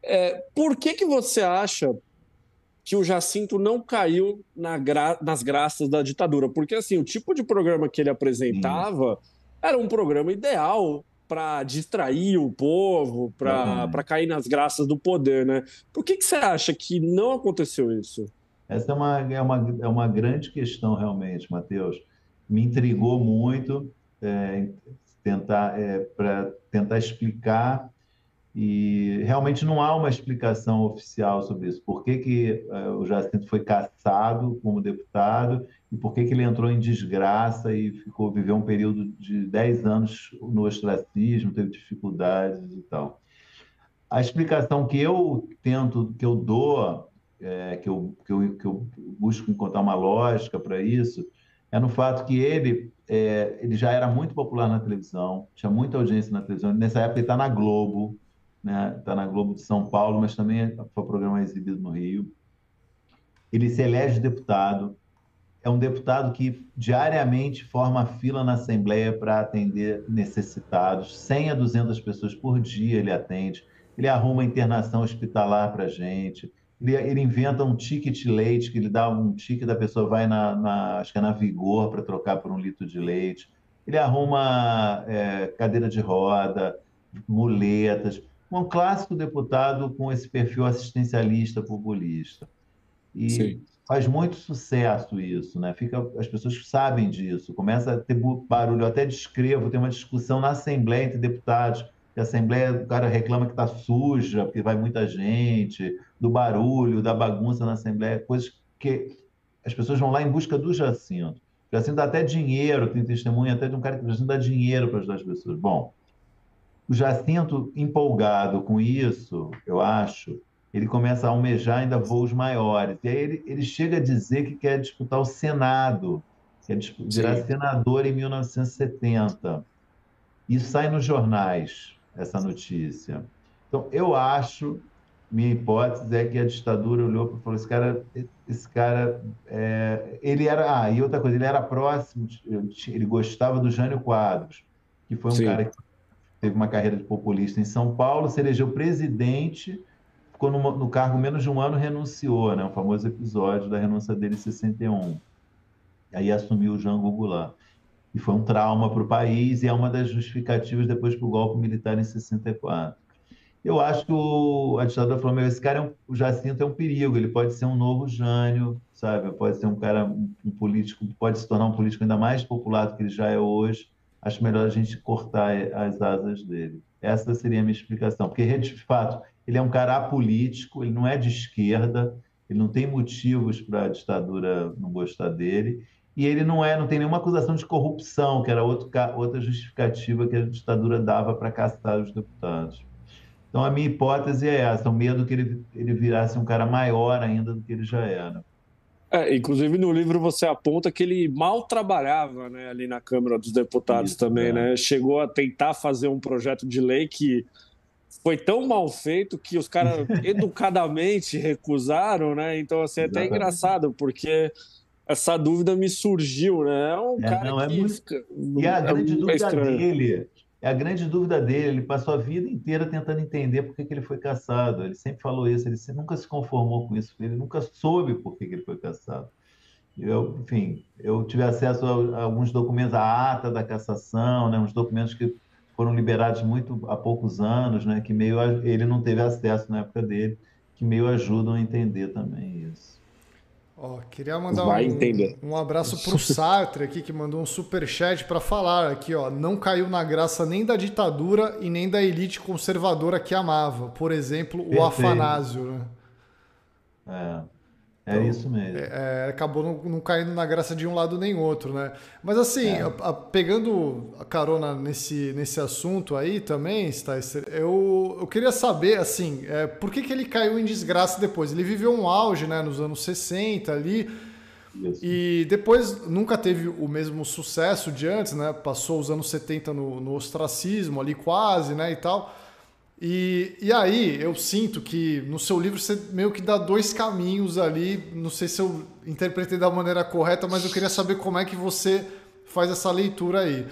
É, por que que você acha que o Jacinto não caiu na gra... nas graças da ditadura? Porque assim, o tipo de programa que ele apresentava era um programa ideal para distrair o povo, para uhum. cair nas graças do poder, né? Por que, que você acha que não aconteceu isso? Essa é uma, é uma, é uma grande questão, realmente, Matheus. Me intrigou muito é, tentar, é, para tentar explicar, e realmente não há uma explicação oficial sobre isso. Por que, que é, o Jacinto foi caçado como deputado e por que, que ele entrou em desgraça e ficou viveu um período de 10 anos no ostracismo, teve dificuldades e tal. A explicação que eu tento, que eu dou é, que, eu, que, eu, que eu busco encontrar uma lógica para isso, é no fato que ele, é, ele já era muito popular na televisão, tinha muita audiência na televisão. Nessa época ele está na Globo, né? Está na Globo de São Paulo, mas também foi um programa exibido no Rio. Ele se elege deputado. É um deputado que diariamente forma fila na Assembleia para atender necessitados. 100 a 200 pessoas por dia ele atende. Ele arruma internação hospitalar para gente ele, ele inventa um ticket leite, que ele dá um ticket da pessoa vai na, na acho que é na Vigor para trocar por um litro de leite. Ele arruma é, cadeira de roda, muletas. Um clássico deputado com esse perfil assistencialista populista. E Sim. faz muito sucesso isso, né? Fica, as pessoas sabem disso. Começa a ter barulho. Eu até descrevo, tem uma discussão na Assembleia entre deputados a Assembleia, o cara reclama que está suja, porque vai muita gente, do barulho, da bagunça na Assembleia, coisas que as pessoas vão lá em busca do Jacinto. O Jacinto dá até dinheiro, tem testemunha até de um cara que o Jacinto dá dinheiro para ajudar as pessoas. Bom, o Jacinto, empolgado com isso, eu acho, ele começa a almejar ainda voos maiores. E aí ele, ele chega a dizer que quer disputar o Senado, quer virar Sim. senador em 1970. Isso sai nos jornais essa notícia. Então, eu acho minha hipótese é que a ditadura olhou e falou: esse cara, esse cara, é, ele era. Ah, e outra coisa, ele era próximo, ele gostava do Jânio Quadros, que foi um Sim. cara que teve uma carreira de populista em São Paulo, se elegeu presidente, ficou no, no cargo menos de um ano, renunciou, né? O famoso episódio da renúncia dele em 61. Aí assumiu o Jango Goulart. E foi um trauma para o país e é uma das justificativas depois para o golpe militar em 64. Eu acho que o, a ditadura falou, meu, esse cara, é um, o Jacinto é um perigo, ele pode ser um novo Jânio, sabe? Pode ser um cara, um, um, político, pode se tornar um político ainda mais popular do que ele já é hoje. Acho melhor a gente cortar as asas dele. Essa seria a minha explicação. Porque, de fato, ele é um cara apolítico, ele não é de esquerda, ele não tem motivos para a ditadura não gostar dele, e ele não é, não tem nenhuma acusação de corrupção, que era outro, outra justificativa que a ditadura dava para caçar os deputados. Então, a minha hipótese é essa: o medo que ele, ele virasse um cara maior ainda do que ele já era. É, inclusive, no livro você aponta que ele mal trabalhava né, ali na Câmara dos Deputados Isso, também, é. né? Chegou a tentar fazer um projeto de lei que foi tão mal feito que os caras <laughs> educadamente recusaram, né? Então, assim, é até engraçado, porque essa dúvida me surgiu, né? É um é, cara não, é que... É muito... E a grande é dúvida dele é a grande dúvida dele. Ele passou a vida inteira tentando entender por que, que ele foi caçado. Ele sempre falou isso, ele nunca se conformou com isso, ele nunca soube por que, que ele foi caçado. Eu, enfim, eu tive acesso a, alguns documentos, a ata da cassação, né, uns documentos que foram liberados muito há poucos anos, né, que meio ele não teve acesso na época dele, que meio ajudam a entender também isso. Ó, queria mandar um, um, abraço pro Sartre aqui, que mandou um super chat para falar aqui, ó. Não caiu na graça nem da ditadura e nem da elite conservadora que amava. Por exemplo, o Perfeito. Afanásio, né? É. É então, isso mesmo. É, é, acabou não, não, caindo na graça de um lado nem outro, né? Mas assim, é. a, a, pegando a carona nesse, nesse assunto aí também, Sticer, eu, eu queria saber, assim, é, por que, que ele caiu em desgraça depois? Ele viveu um auge, né, nos anos 60 ali, isso. e depois nunca teve o mesmo sucesso de antes, né? Passou os anos 70 no, no ostracismo ali quase, né, e tal. E, e aí eu sinto que no seu livro você meio que dá dois caminhos ali. Não sei se eu interpretei da maneira correta, mas eu queria saber como é que você faz essa leitura aí.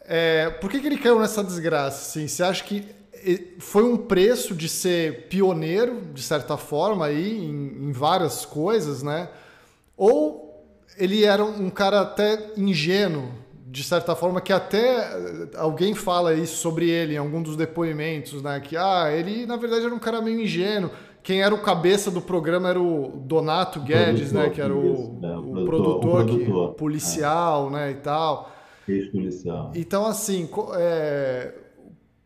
É, por que, que ele caiu nessa desgraça? Assim, você acha que foi um preço de ser pioneiro, de certa forma, aí, em, em várias coisas, né? Ou ele era um cara até ingênuo de certa forma, que até eh, alguém fala isso sobre ele em algum dos depoimentos, né? Que, ah, ele na verdade era um cara meio ingênuo. Quem era o cabeça do programa era o Donato Guedes, né? Que era o, né, o, o, produtor, produtor que, policial, é. né? E tal. Ex-policial. Então, assim, é...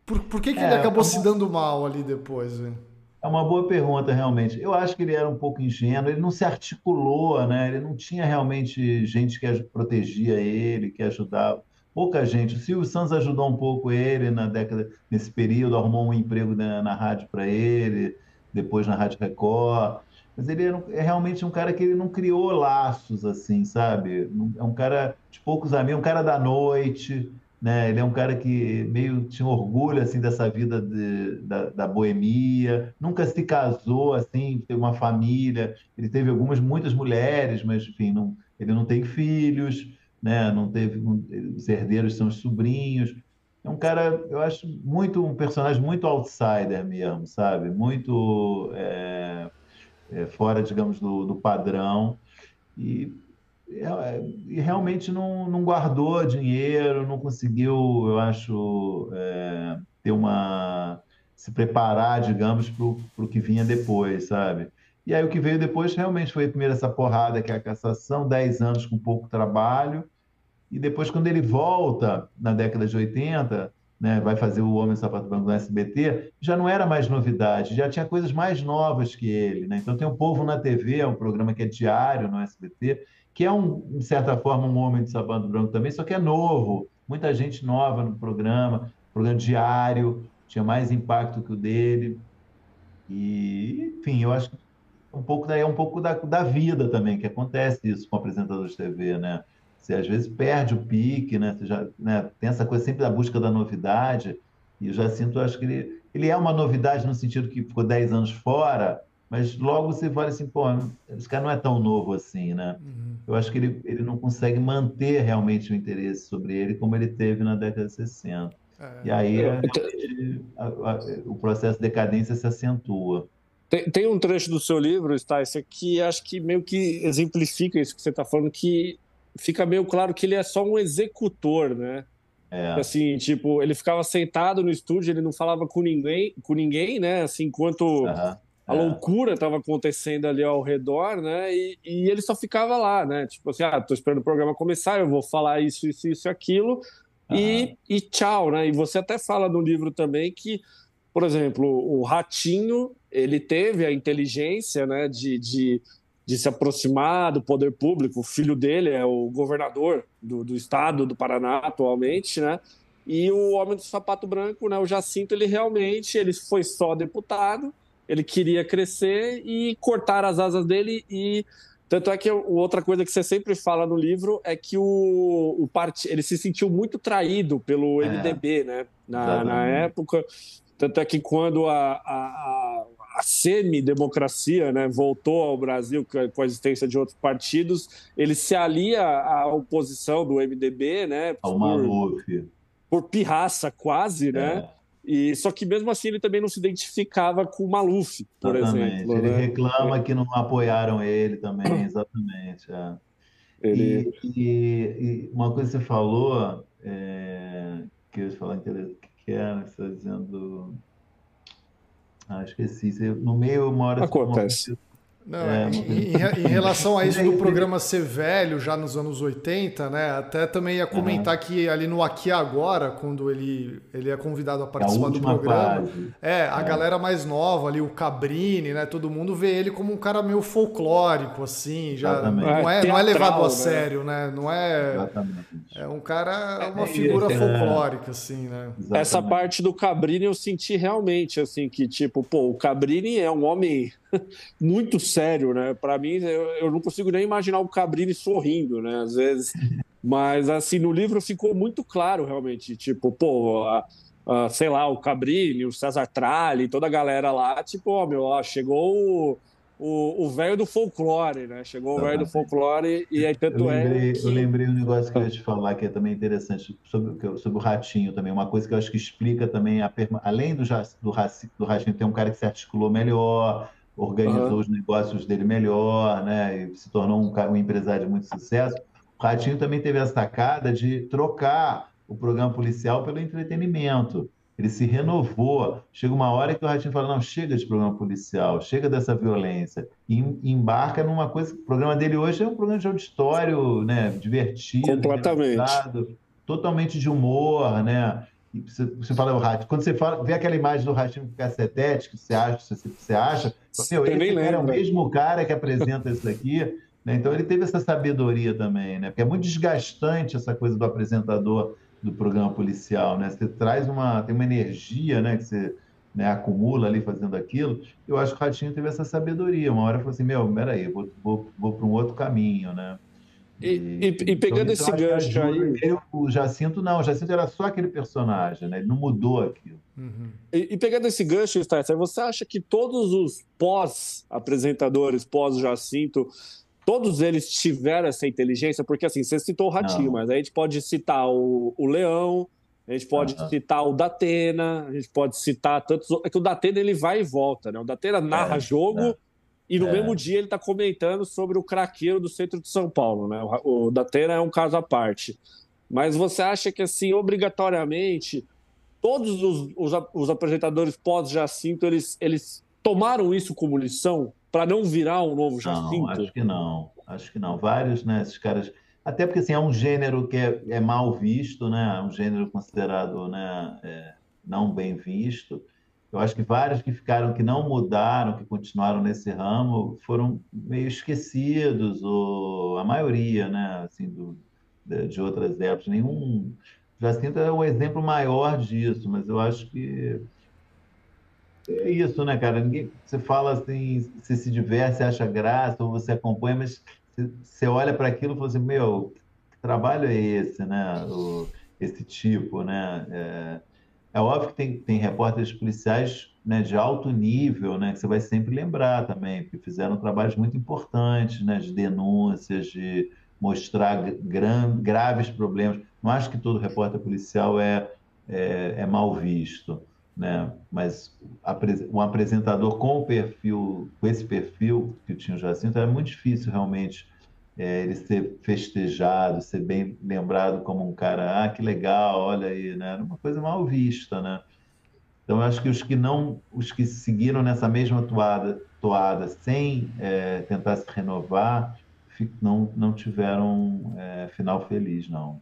por, por que, que é, ele acabou como... se dando mal ali depois, hein? É uma boa pergunta, realmente. Eu acho que ele era um pouco ingênuo, ele não se articulou, né? Ele não tinha realmente gente que protegia ele, que ajudava. Pouca gente. O Silvio Santos ajudou um pouco ele na década, nesse período, arrumou um emprego na, na rádio para ele, depois na Rádio Record. Mas ele era, é realmente um cara que ele não criou laços, assim, sabe? É um cara de poucos amigos, um cara da noite, né? Ele é um cara que meio tinha orgulho assim dessa vida de, da, da, boemia, nunca se casou assim, teve uma família. Ele teve algumas, muitas mulheres, mas enfim, não, ele não tem filhos, né? Não teve os herdeiros são os sobrinhos. É um cara, eu acho muito um personagem muito outsider mesmo, sabe? Muito é, é, fora, digamos, do, do padrão. E e realmente não, não guardou dinheiro, não conseguiu, eu acho, é, ter uma se preparar, digamos, para o que vinha depois, sabe? E aí o que veio depois realmente foi primeiro essa porrada que é a cassação, 10 anos com pouco trabalho, e depois quando ele volta na década de 80, né, vai fazer o Homem Sapato Branco no SBT, já não era mais novidade, já tinha coisas mais novas que ele, né? Então tem o Povo na TV, é um programa que é diário no SBT, que é, um, de certa forma, um homem de sapato branco também, só que é novo. Muita gente nova no programa, programa diário, tinha mais impacto que o dele. E, enfim, eu acho que um pouco daí é um pouco da, da vida também, que acontece isso com apresentadores de TV, né? Você às vezes perde o pique, né? Você já né? tem essa coisa sempre da busca da novidade. E eu já sinto, acho que ele, ele é uma novidade no sentido que ficou 10 anos fora, mas logo você fala assim, pô, esse cara não é tão novo assim, né? Uhum. Eu acho que ele, ele não consegue manter realmente o interesse sobre ele como ele teve na década de 60. É. E aí a, a, o processo de decadência se acentua. Tem, tem um trecho do seu livro, Sticer, que acho que meio que exemplifica isso que você está falando, que fica meio claro que ele é só um executor, né? É. Assim, tipo, ele ficava sentado no estúdio, ele não falava com ninguém, com ninguém, né? Assim, enquanto uhum. A é. loucura estava acontecendo ali ao redor, né? E, e, ele só ficava lá, né? Tipo assim, ah, tô esperando o programa começar, eu vou falar isso, isso, isso, aquilo, uhum. e, e tchau, né? E você até fala no livro também que, por exemplo, o Ratinho, ele teve a inteligência, né, de, de de se aproximar do poder público. O filho dele é o governador do, do estado do Paraná atualmente, né? E o homem do sapato branco, né, o Jacinto, ele realmente ele foi só deputado, ele queria crescer e cortar as asas dele e tanto é que outra coisa que você sempre fala no livro é que o, o part... ele se sentiu muito traído pelo MDB, é, né? Na, na, época. Tanto é que quando a, a, a semi-democracia né, voltou ao Brasil com a existência de outros partidos, ele se alia à oposição do MDB, né? Ao por, Maluf. Por pirraça, quase, né? é. né? E, só que mesmo assim ele também não se identificava com o Maluf, por exatamente. exemplo. Ele né? reclama que não apoiaram ele também, <clears throat> exatamente. É. Ele... E, e, e, uma coisa que você falou, é, que eu ia falar que era, você está dizendo ah, esqueci. No meio, uma hora. Acontece. Não, é, em, em, relação a <laughs> isso do programa ser velho, já nos anos 80, né? Até também ia comentar uhum. que ali no Aqui Agora, quando ele, ele é convidado a participar a do programa, fase. é, a é. galera mais nova ali, o Cabrini, né? Todo mundo vê ele como um cara meio folclórico, assim, já não é, não é, não é levado a né? sério, né? Não é. Exatamente. É um cara, uma é, figura é. folclórica, assim, né? Exatamente. Essa parte do Cabrini eu senti realmente, assim, que tipo, pô, o Cabrini é um homem <laughs> muito sério, né? Para mim, eu, eu, não consigo nem imaginar o Cabrini sorrindo, né? Às vezes. Mas, assim, no livro ficou muito claro, realmente. Tipo, pô, a, a, sei lá, o Cabrini, o César Tralli, toda a galera lá, tipo, ó, meu, ó, chegou o velho do folclore, né? Chegou o velho do folclore e aí tanto eu lembrei, é. Que... Eu lembrei um negócio que eu ia te falar que é também interessante sobre, sobre o ratinho também. Uma coisa que eu acho que explica também, a, além do, do, do ratinho, tem um cara que se articulou melhor organizou uhum. os negócios dele melhor, né? E se tornou um, um empresário de muito sucesso. O Ratinho também teve a sacada de trocar o programa policial pelo entretenimento. Ele se renovou. Chega uma hora que o Ratinho fala: não, chega de programa policial, chega dessa violência. E embarca numa coisa. O programa dele hoje é um programa de auditório, né? Divertido, completamente. Totalmente de humor, né? Você, você fala o ratinho. Quando você fala, vê aquela imagem do ratinho com cacetete, que você acha, você, você acha, meu, esse cara é o mesmo cara que apresenta <laughs> isso aqui. Né? Então ele teve essa sabedoria também, né? Porque é muito desgastante essa coisa do apresentador do programa policial, né? Você traz uma, tem uma energia, né? Que você né, acumula ali fazendo aquilo. Eu acho que o Ratinho teve essa sabedoria. Uma hora falou assim, meu, peraí, vou, vou, vou para um outro caminho, né? E, e, e pegando então, esse gancho aí. o Jacinto não, o Jacinto era só aquele personagem, né? Ele não mudou aquilo. Uhum. E, e, pegando esse gancho, Stasser, você acha que todos os pós-apresentadores, pós-Jacinto, todos eles tiveram essa inteligência? Porque assim, você citou o Ratinho, não. mas a gente pode citar o, o Leão, a gente pode uhum. citar o Datena, a gente pode citar tantos. É que o Datena ele vai e volta, né? O Datena narra é, jogo. É e no é. mesmo dia ele está comentando sobre o craqueiro do centro de São Paulo, né? O, o Datena é um caso à parte. Mas você acha que, assim, obrigatoriamente, todos os, os, os apresentadores pós-Jacinto, eles, eles tomaram isso como lição para não virar um novo Jacinto? Não, acho que não. Acho que não. Vários, né, esses caras... Até porque, assim, é um gênero que é, é mal visto, né? É um gênero considerado né, é, não bem visto. Eu acho que vários que ficaram, que não mudaram, que continuaram nesse ramo, foram meio esquecidos, ou a maioria, né, assim, do, de outras épocas. Nenhum. Jacinto é o exemplo maior disso, mas eu acho que é isso, né, cara? Ninguém, você fala assim, você se diverte, acha graça, ou você acompanha, mas você olha para aquilo e fala assim, meu, que trabalho é esse, né? O, esse tipo, né? É, é óbvio que tem, tem repórteres policiais né, de alto nível, né, que você vai sempre lembrar também, porque fizeram trabalhos muito importantes, né, de denúncias, de mostrar gran, graves problemas. Não acho que todo repórter policial é, é, é mal visto, né? mas um apresentador com o perfil, com esse perfil que tinha o Jacinto, era muito difícil realmente é, ele ser festejado, ser bem lembrado como um cara, ah, que legal, olha aí, né? Era uma coisa mal vista, né? Então, eu acho que os que não, os que seguiram nessa mesma toada, toada sem é, tentar se renovar, não, não tiveram é, final feliz, não.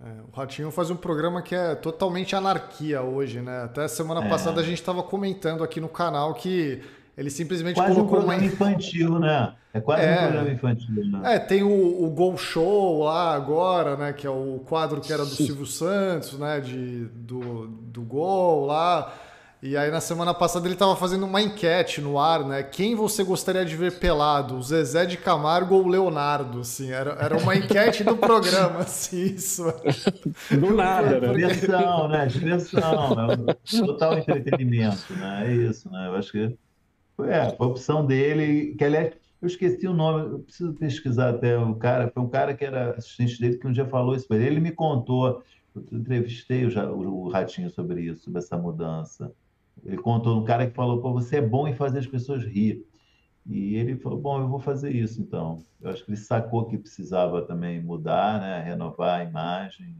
É, o Ratinho faz um programa que é totalmente anarquia hoje, né? Até semana é. passada a gente estava comentando aqui no canal que ele simplesmente quase colocou um programa uma... infantil, né? É quase é, um programa infantil, né? É, tem o, o Gol Show lá agora, né? Que é o quadro que era do Silvio Santos, né? De, do, do Gol lá. E aí na semana passada ele estava fazendo uma enquete no ar, né? Quem você gostaria de ver pelado, o Zezé de Camargo ou o Leonardo? Assim, era, era uma enquete do programa, <laughs> assim, isso. Do nada, né? Diversão, né? Diversão, né? total entretenimento, né? É isso, né? Eu acho que é, foi a opção dele, que aliás, eu esqueci o nome, eu preciso pesquisar até o cara, foi um cara que era assistente dele que um dia falou isso para ele. Ele me contou, eu entrevistei o, o Ratinho sobre isso, sobre essa mudança. Ele contou um cara que falou: Pô, você é bom em fazer as pessoas rir. E ele falou: Bom, eu vou fazer isso então. Eu acho que ele sacou que precisava também mudar, né? renovar a imagem.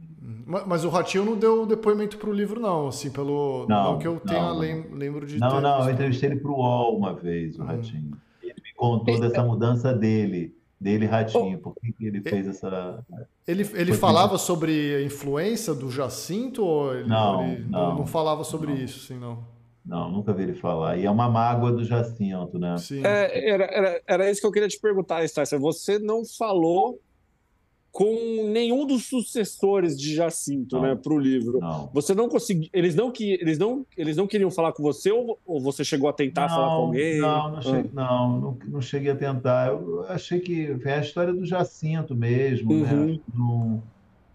Mas, mas o Ratinho não deu depoimento para o livro, não, assim, pelo. Não, não que eu tenha, não, lembro de. Não, não, eu entrevistei ele para o UOL uma vez, o hum. Ratinho. Ele me contou dessa mudança dele dele Ratinho, por que, ele fez essa. Ele, ele falava sobre a influência do Jacinto ou ele não, ele não, não, falava sobre isso, sim, não? Não, nunca vi ele falar. E é uma mágoa do Jacinto, né? Sim. É, era, era, era isso que eu queria te perguntar, Estácia. Você não falou com nenhum dos sucessores de Jacinto, não, né, para o livro. Não. Você não conseguiu. Eles não que eles não eles não queriam falar com você ou, ou você chegou a tentar não, falar com alguém? Não, não, cheguei, ah. não, não, não, cheguei a tentar. Eu achei que é a história do Jacinto mesmo, né? uhum. né? Não,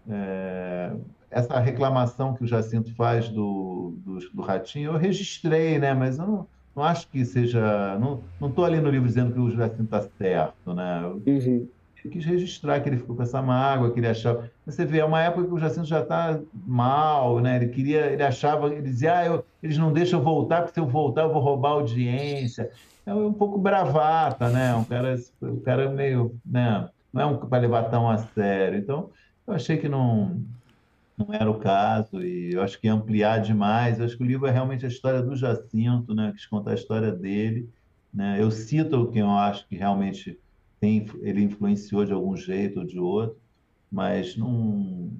é, essa reclamação que o Jacinto faz do, do, do, Ratinho, eu registrei, né? Mas eu não, não acho que seja. Não estou ali no livro dizendo que o Jacinto está certo, né? Eu, uhum. quis registrar que ele ficou com essa mágoa, que ele achava. Você vê, é uma época que o Jacinto já está mal, né? Ele queria, ele achava, ele dizia, ah, eu, eles não deixam eu voltar, porque se eu voltar eu vou roubar audiência. É um pouco bravata, né? Um cara, um cara meio, né? Não é um para levar tão a sério. Então, eu achei que não não era o caso, e eu acho que ampliar demais. Eu acho que o livro é realmente a história do Jacinto, né? quis contar a história dele. Né? Eu cito quem eu acho que realmente tem, ele influenciou de algum jeito ou de outro, mas não,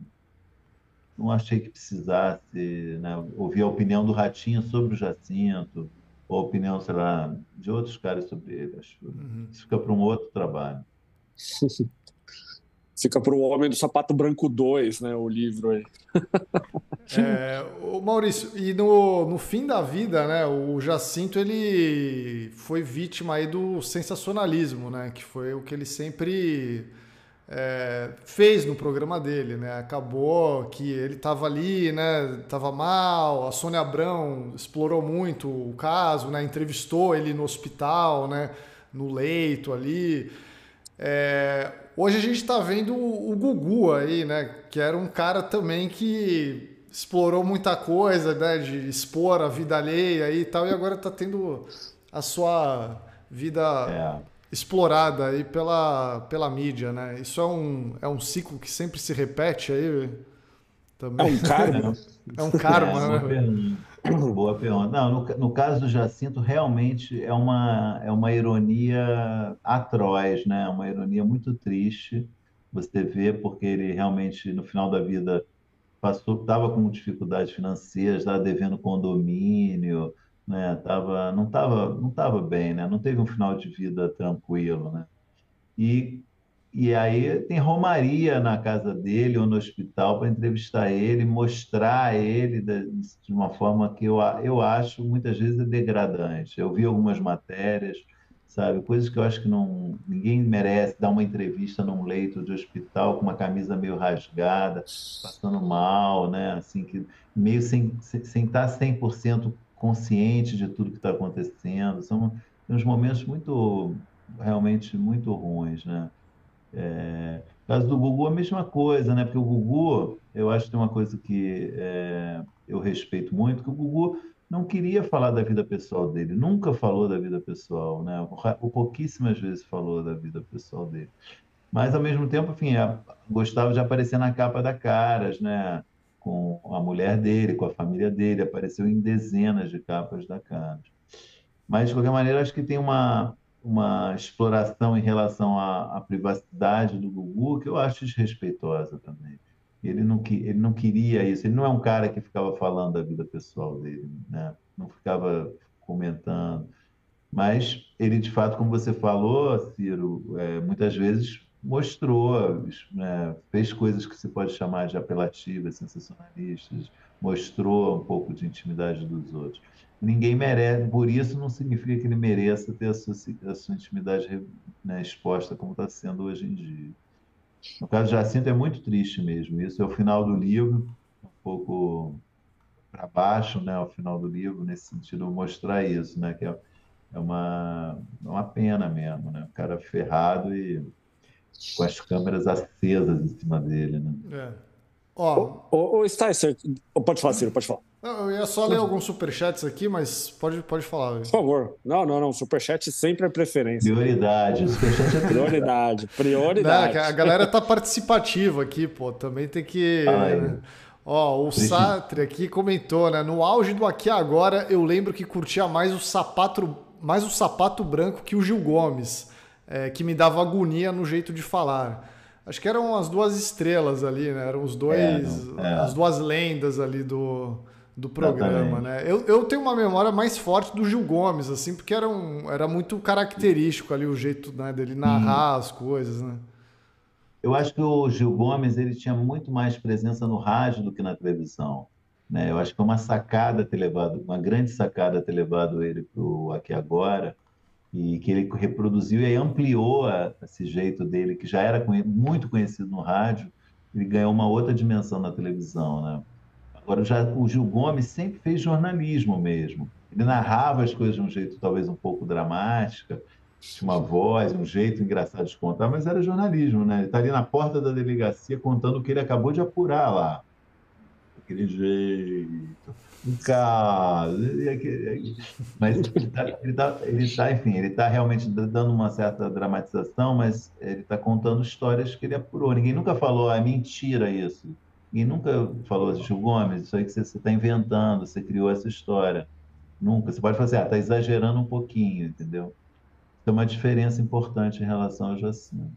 não achei que precisasse né? ouvir a opinião do Ratinho sobre o Jacinto, ou a opinião, sei lá, de outros caras sobre ele. Acho uhum. isso fica para um outro trabalho. Fica para o Homem do Sapato Branco 2, né? O livro aí. <laughs> é, o Maurício, e no, no fim da vida, né? O Jacinto ele foi vítima aí do sensacionalismo, né? Que foi o que ele sempre é, fez no programa dele, né? Acabou que ele estava ali, né? Tava mal. A Sônia Abrão explorou muito o caso, né? Entrevistou ele no hospital, né? No leito ali. É, hoje a gente está vendo o, Gugu aí, né? Que era um cara também que explorou muita coisa, né? De expor a vida alheia e tal, e agora está tendo a sua vida é. explorada aí pela, pela mídia, né? Isso é um, é um ciclo que sempre se repete aí. Também. É um karma. <laughs> é um karma, é, né? Boa pergunta. Não, no, no, caso do Jacinto, realmente é uma, é uma ironia atroz, né? Uma ironia muito triste. Você vê porque ele realmente, no final da vida, passou, estava com dificuldades financeiras, estava devendo condomínio, né? Tava, não estava não tava bem, né? Não teve um final de vida tranquilo, né? E e aí tem romaria na casa dele ou no hospital para entrevistar ele, mostrar ele de uma forma que eu, eu acho muitas vezes degradante. Eu vi algumas matérias, sabe? Coisas que eu acho que não ninguém merece dar uma entrevista num leito de hospital com uma camisa meio rasgada, passando mal, né? Assim que meio sem sem estar 100% consciente de tudo que está acontecendo. São uns momentos muito realmente muito ruins, né? É, no caso do Gugu, a mesma coisa, né? Porque o Gugu, eu acho que tem uma coisa que é, eu respeito muito, que o Gugu não queria falar da vida pessoal dele, nunca falou da vida pessoal, né? Ou pouquíssimas vezes falou da vida pessoal dele. Mas, ao mesmo tempo, enfim, gostava de aparecer na capa da Caras, né? Com a mulher dele, com a família dele, apareceu em dezenas de capas da Caras. Mas, de qualquer maneira, acho que tem uma, uma exploração em relação à, à privacidade do Gugu que eu acho desrespeitosa também. Ele não, ele não queria isso. Ele não é um cara que ficava falando da vida pessoal dele, né? não ficava comentando. Mas ele, de fato, como você falou, Ciro, é, muitas vezes mostrou, né? fez coisas que se pode chamar de apelativas, sensacionalistas, mostrou um pouco de intimidade dos outros. Ninguém merece, por isso não significa que ele mereça ter a sua, a sua intimidade né, exposta como está sendo hoje em dia. No caso de Jacinto é muito triste mesmo. Isso é o final do livro, um pouco para baixo, né? O final do livro nesse sentido mostrar isso, né? Que é, é uma é uma pena mesmo, né? O cara ferrado e com as câmeras acesas em cima dele, né? É. Ó, o, o, Sticer, pode falar, Ciro, pode falar. eu ia só ler alguns superchats aqui, mas pode, pode falar. Por favor. Não, não, não. Superchat sempre é preferência. Prioridade. Superchat é prioridade. <laughs> Prioridade. Não, a galera tá participativa aqui, pô. Também tem que. Ai, Ó, o Sartre aqui comentou, né? No auge do Aqui Agora, eu lembro que curtia mais o sapato, mais o sapato branco que o Gil Gomes, é, que me dava agonia no jeito de falar. Acho que eram as duas estrelas ali, né? Eram os dois, é, é. as duas lendas ali do, do programa, né? Eu, eu tenho uma memória mais forte do Gil Gomes, assim, porque era, um, era muito característico ali o jeito né, dele narrar uhum. as coisas, né? Eu acho que o Gil Gomes ele tinha muito mais presença no rádio do que na televisão. Né? Eu acho que foi uma sacada ter levado, uma grande sacada ter levado ele para o Aqui Agora, e que ele reproduziu e ampliou a, esse jeito dele, que já era muito conhecido no rádio, ele ganhou uma outra dimensão na televisão, né? Agora, já o Gil Gomes sempre fez jornalismo mesmo. Ele narrava as coisas de um jeito talvez um pouco dramática, tinha uma voz, um jeito engraçado de contar, mas era jornalismo, né? Ele está ali na porta da delegacia contando o que ele acabou de apurar lá. Aquele jeito caso. Mas ele está, tá, ele tá, enfim, ele está realmente dando uma certa dramatização, mas ele está contando histórias que ele apurou. Ninguém nunca falou, ah, é mentira isso. Ninguém nunca falou, Gil Gomes, isso aí que você está inventando, você criou essa história. Nunca. Você pode fazer, ah, está exagerando um pouquinho, entendeu? Tem uma diferença importante em relação ao Jacinto.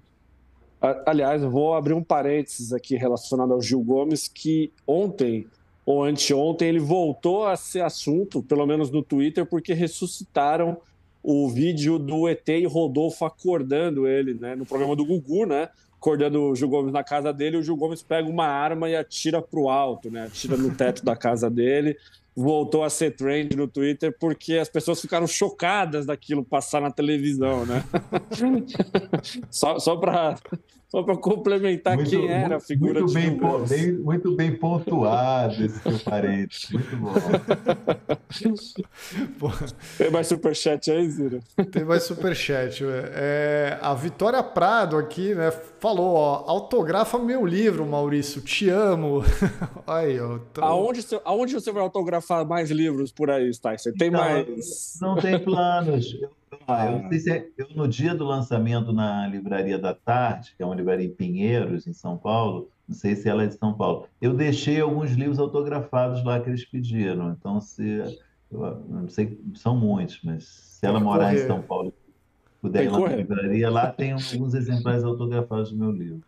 Aliás, eu vou abrir um parênteses aqui relacionado ao Gil Gomes, que ontem ou anteontem, ele voltou a ser assunto, pelo menos no Twitter, porque ressuscitaram o vídeo do ET e Rodolfo acordando ele, né? No programa do Gugu, né? Acordando o Gil Gomes na casa dele, o Gil Gomes pega uma arma e atira pro alto, né? Atira no teto da casa dele. Voltou a ser trend no Twitter porque as pessoas ficaram chocadas daquilo passar na televisão, né? <laughs> só só para só para complementar muito, quem era a figura muito de bem, bem, Muito bem pontuado esse seu parente. Muito bom. <laughs> Tem mais superchat aí, Zira? Tem mais superchat. É, a Vitória Prado aqui né, falou: ó, autografa meu livro, Maurício, te amo. <laughs> aí, ó, tô... aonde, você, aonde você vai autografar mais livros por aí, Tyson? Tem não, mais. Não tem planos. Ah, eu, não sei se é, eu, no dia do lançamento na Livraria da Tarde, que é uma livraria em Pinheiros, em São Paulo, não sei se ela é de São Paulo, eu deixei alguns livros autografados lá que eles pediram. Então, se eu não sei, são muitos, mas se ela morar correr. em São Paulo puder ir lá na livraria, lá tem alguns exemplares autografados do meu livro.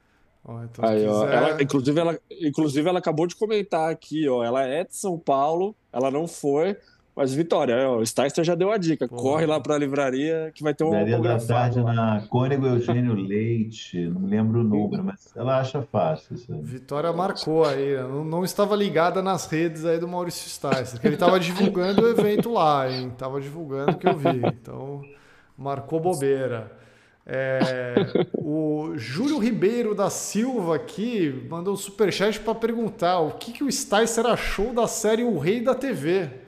Oh, então Aí, ó, ela, inclusive, ela, inclusive, ela acabou de comentar aqui, ó. Ela é de São Paulo, ela não foi, mas, Vitória, o Sticer já deu a dica. Pô. Corre lá para a livraria que vai ter um Livraria da tarde lá. na Cônego Eugênio Leite, não lembro o número, mas ela acha fácil. Isso Vitória marcou aí, né? não, não, estava ligada nas redes aí do Maurício Sticer, que ele estava divulgando o evento lá, hein? Tava divulgando que eu vi. Então, Marcou bobeira. É, o Júlio Ribeiro da Silva aqui mandou um superchat para perguntar o que, que o Sticer achou da série O Rei da TV.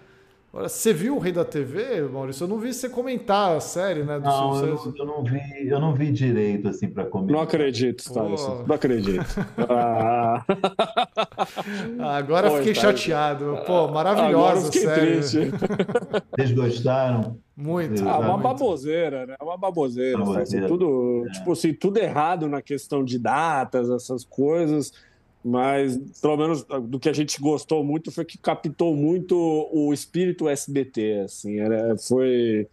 Agora, você viu o Rei da TV, Maurício? Eu não vi você comentar a série, né? Do não, eu não, eu não, vi, eu não vi direito assim para comentar. Não acredito, Thaleson. Não acredito. ah. <laughs> Agora Pô, fiquei tá... chateado. Pô, maravilhosa série. Triste. Vocês gostaram? Muito. Ah, uma baboseira, né? Uma baboseira. baboseira. Tudo, é. tipo assim, tudo errado na questão de datas, essas coisas mas pelo menos do que a gente gostou muito foi que captou muito o espírito SBT, assim, era, foi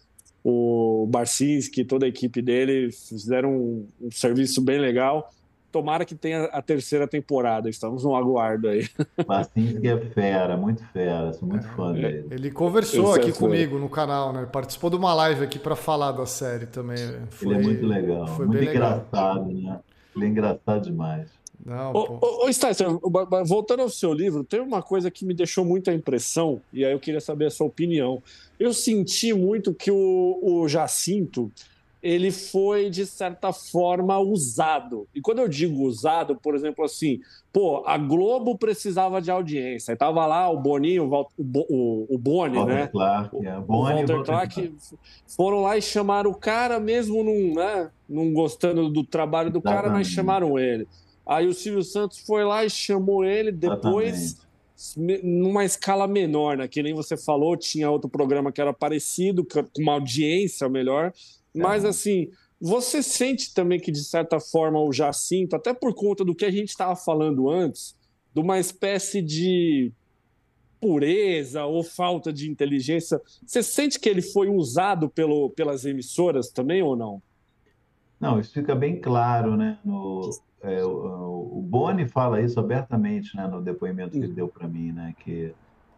o Barcinski, toda a equipe dele fizeram um, um, serviço bem legal. Tomara que tenha a terceira temporada, estamos no aguardo aí. <laughs> Barcinski é fera, muito fera, sou muito fã é, dele. Ele conversou Esse aqui é comigo no canal, né? Participou de uma live aqui para falar da série também. Foi, ele é muito legal, foi muito engraçado, legal. né? Ele é engraçado demais. Não, ô, ô, ô voltando ao seu livro, tem uma coisa que me deixou muita impressão, e aí eu queria saber a sua opinião. Eu senti muito que o, o Jacinto ele foi, de certa forma, usado. E quando eu digo usado, por exemplo, assim, pô, a Globo precisava de audiência. Tava lá o Boninho, o, o, o Boni, Walter né? Clark, é. o, Walter Clark foram lá e chamaram o cara, mesmo não, né, não gostando do trabalho do Exatamente. cara, mas chamaram ele. Aí o Silvio Santos foi lá e chamou ele depois, Exatamente. numa escala menor, né? Que nem você falou, tinha outro programa que era parecido, com uma audiência melhor. Mas, assim, você sente também que, de certa forma, o Jacinto, até por conta do que a gente estava falando antes, de uma espécie de pureza ou falta de inteligência, você sente que ele foi usado pelo, pelas emissoras também ou não? Não, isso fica bem claro, né? No, é, o, o Boni fala isso abertamente, né, no depoimento que ele deu para mim, né, que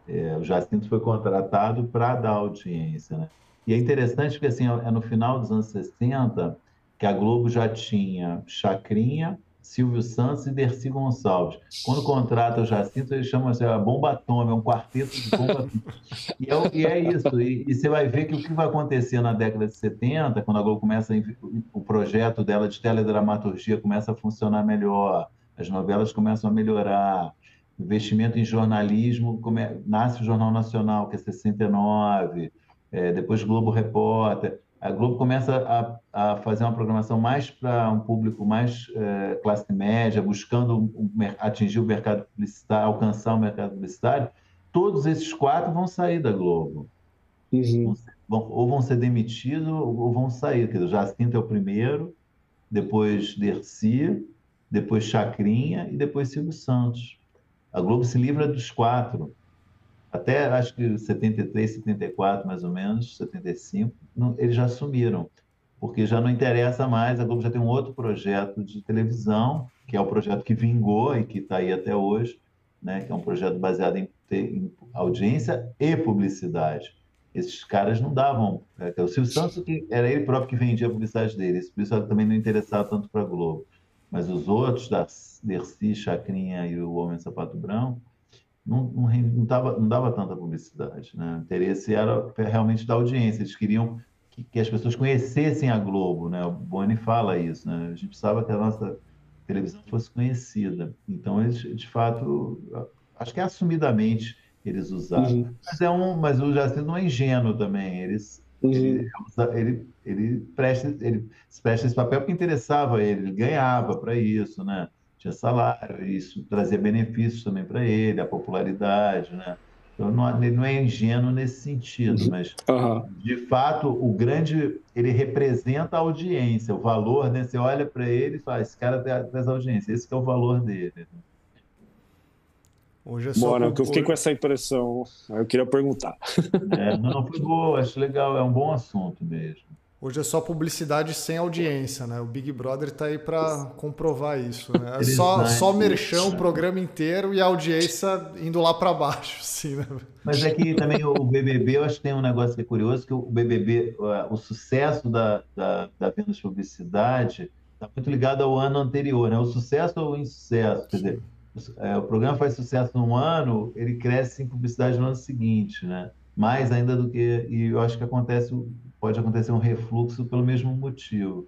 é, o Jacinto foi contratado para dar audiência, né? E é interessante porque assim, é no final dos anos 60 que a Globo já tinha Chacrinha, Silvio Santos e Dercy Gonçalves. Quando contrata o Jacinto, eles chamam assim, a bomba atômica, é um quarteto de bomba e, é, e é isso. E, e, você vai ver que o que vai acontecer na década de 70, quando a Globo começa, o projeto dela de teledramaturgia começa a funcionar melhor, as novelas começam a melhorar, investimento em jornalismo, come, nasce o Jornal Nacional, que é 69, é, depois Globo Repórter a Globo começa a, a fazer uma programação mais para um público mais é, classe média, buscando um, atingir o mercado publicitário, alcançar o mercado publicitário, todos esses quatro vão sair da Globo. Uhum. Vão, ou vão ser demitidos ou vão sair. Quer dizer, Jacinto é o primeiro, depois Dercy, depois Chacrinha e depois Silvio Santos. A Globo se livra dos quatro até acho que 73, 74 mais ou menos, 75, não, eles já assumiram, porque já não interessa mais, a Globo já tem um outro projeto de televisão, que é o projeto que vingou e que está aí até hoje, né, que é um projeto baseado em, em audiência e publicidade. Esses caras não davam. É, o Silvio Santos, que era ele próprio que vendia a publicidade dele, por isso também não interessava tanto para a Globo. Mas os outros, da Dercy, Chacrinha e o Homem Sapato Branco, não, não, não, dava, não dava tanta publicidade. Né? O interesse era realmente da audiência. Eles queriam que, que, as pessoas conhecessem a Globo. Né? O Boni fala isso. Né? A gente precisava que a nossa televisão fosse conhecida. Então, eles, de fato, acho que é assumidamente eles usaram. Uhum. Mas, é um, mas o Jacinto não é ingênuo também. Eles, uhum. ele, ele, ele, presta, ele presta esse papel porque interessava ele, ele ganhava para isso, né? Tinha salário, isso trazia benefícios também para ele, a popularidade, né? Então, não, ele não é ingênuo nesse sentido, uhum. mas, uhum. de fato, o grande, ele representa a audiência, o valor, né? Você olha para ele e fala, esse cara traz audiência, esse é o valor dele. Né? Hoje é só Bora, que eu fiquei com essa impressão, eu queria perguntar. É, não, foi boa, acho legal, é um bom assunto mesmo. Hoje é só publicidade sem audiência, né? O Big Brother está aí para comprovar isso. Né? É só, só merchan o programa inteiro e a audiência indo lá para baixo, <laughs> assim, né? Mas é que também o BBB, eu acho que tem um negócio que é curioso, que o BBB, o sucesso da, da, da venda de publicidade está muito ligado ao ano anterior, né? O sucesso ou o insucesso, quer dizer, é, o programa faz sucesso num ano, ele cresce em publicidade no ano seguinte, né? Mais ainda do que... E eu acho que acontece pode acontecer um refluxo pelo mesmo motivo.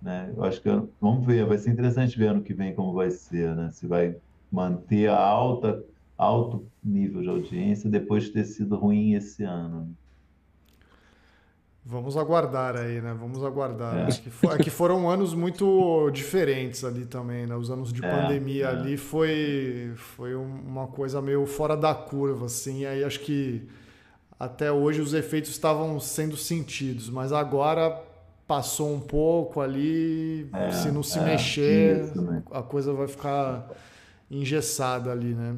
Né? Eu acho que vamos ver, vai ser interessante ver ano que vem como vai ser, né? Se vai manter a alta alto nível de audiência depois de ter sido ruim esse ano. Vamos aguardar aí, né? Vamos aguardar. É. Que, for, é que foram anos muito diferentes ali também, né? Os anos de é, pandemia é. ali foi, foi uma coisa meio fora da curva, assim. Aí acho que até hoje os efeitos estavam sendo sentidos, mas agora passou um pouco ali, é, se não se é, mexer, isso, né? a coisa vai ficar engessada ali, né?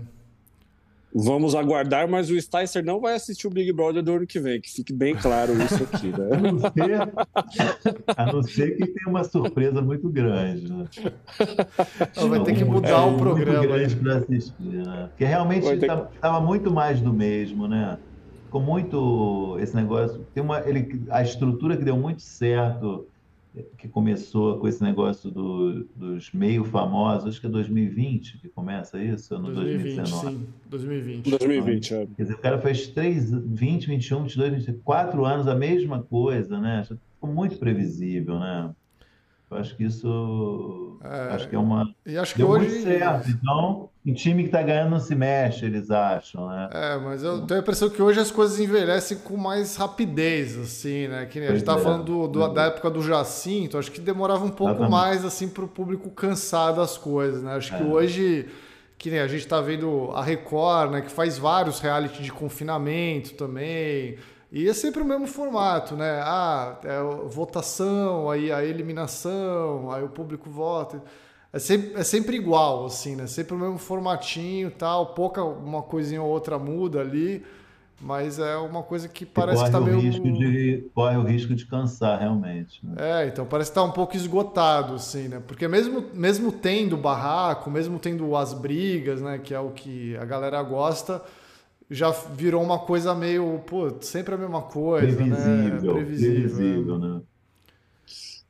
Vamos aguardar, mas o Sticer não vai assistir o Big Brother do ano que vem, que fique bem claro isso aqui, né? <laughs> a, não ser, a não ser que tenha uma surpresa muito grande, né? vai ter que mudar o programa. Muito grande para assistir, né? Porque realmente estava muito mais do mesmo, né? Ficou muito esse negócio. Tem uma, ele, a estrutura que deu muito certo que começou com esse negócio do, dos meio famosos, acho que é 2020 que começa isso, ou no 2020, 2019? Sim, 2020. 2020, é. Quer dizer, o cara fez 3, 20, 21, 22, 24 anos a mesma coisa, né? Ficou muito previsível, né? Eu acho que isso. É, acho que é uma. E acho que Deu hoje. Muito certo. Então, um time que está ganhando não se mexe, eles acham, né? É, mas eu tenho a impressão que hoje as coisas envelhecem com mais rapidez, assim, né? Que a gente estava é. falando do, do, da época do Jacinto, acho que demorava um pouco Exatamente. mais, assim, para o público cansar das coisas, né? Acho que é. hoje. Que nem a gente está vendo a Record, né? Que faz vários reality de confinamento também. E é sempre o mesmo formato, né? Ah, é votação, aí a eliminação, aí o público vota. É sempre, é sempre igual, assim, né? Sempre o mesmo formatinho tal, pouca uma coisinha ou outra muda ali, mas é uma coisa que parece que tá meio. Risco de, corre o risco de cansar, realmente. Né? É, então parece estar tá um pouco esgotado, assim, né? Porque mesmo, mesmo tendo barraco, mesmo tendo as brigas, né? Que é o que a galera gosta já virou uma coisa meio, pô, sempre a mesma coisa, previsível, né? Previsível, previsível né?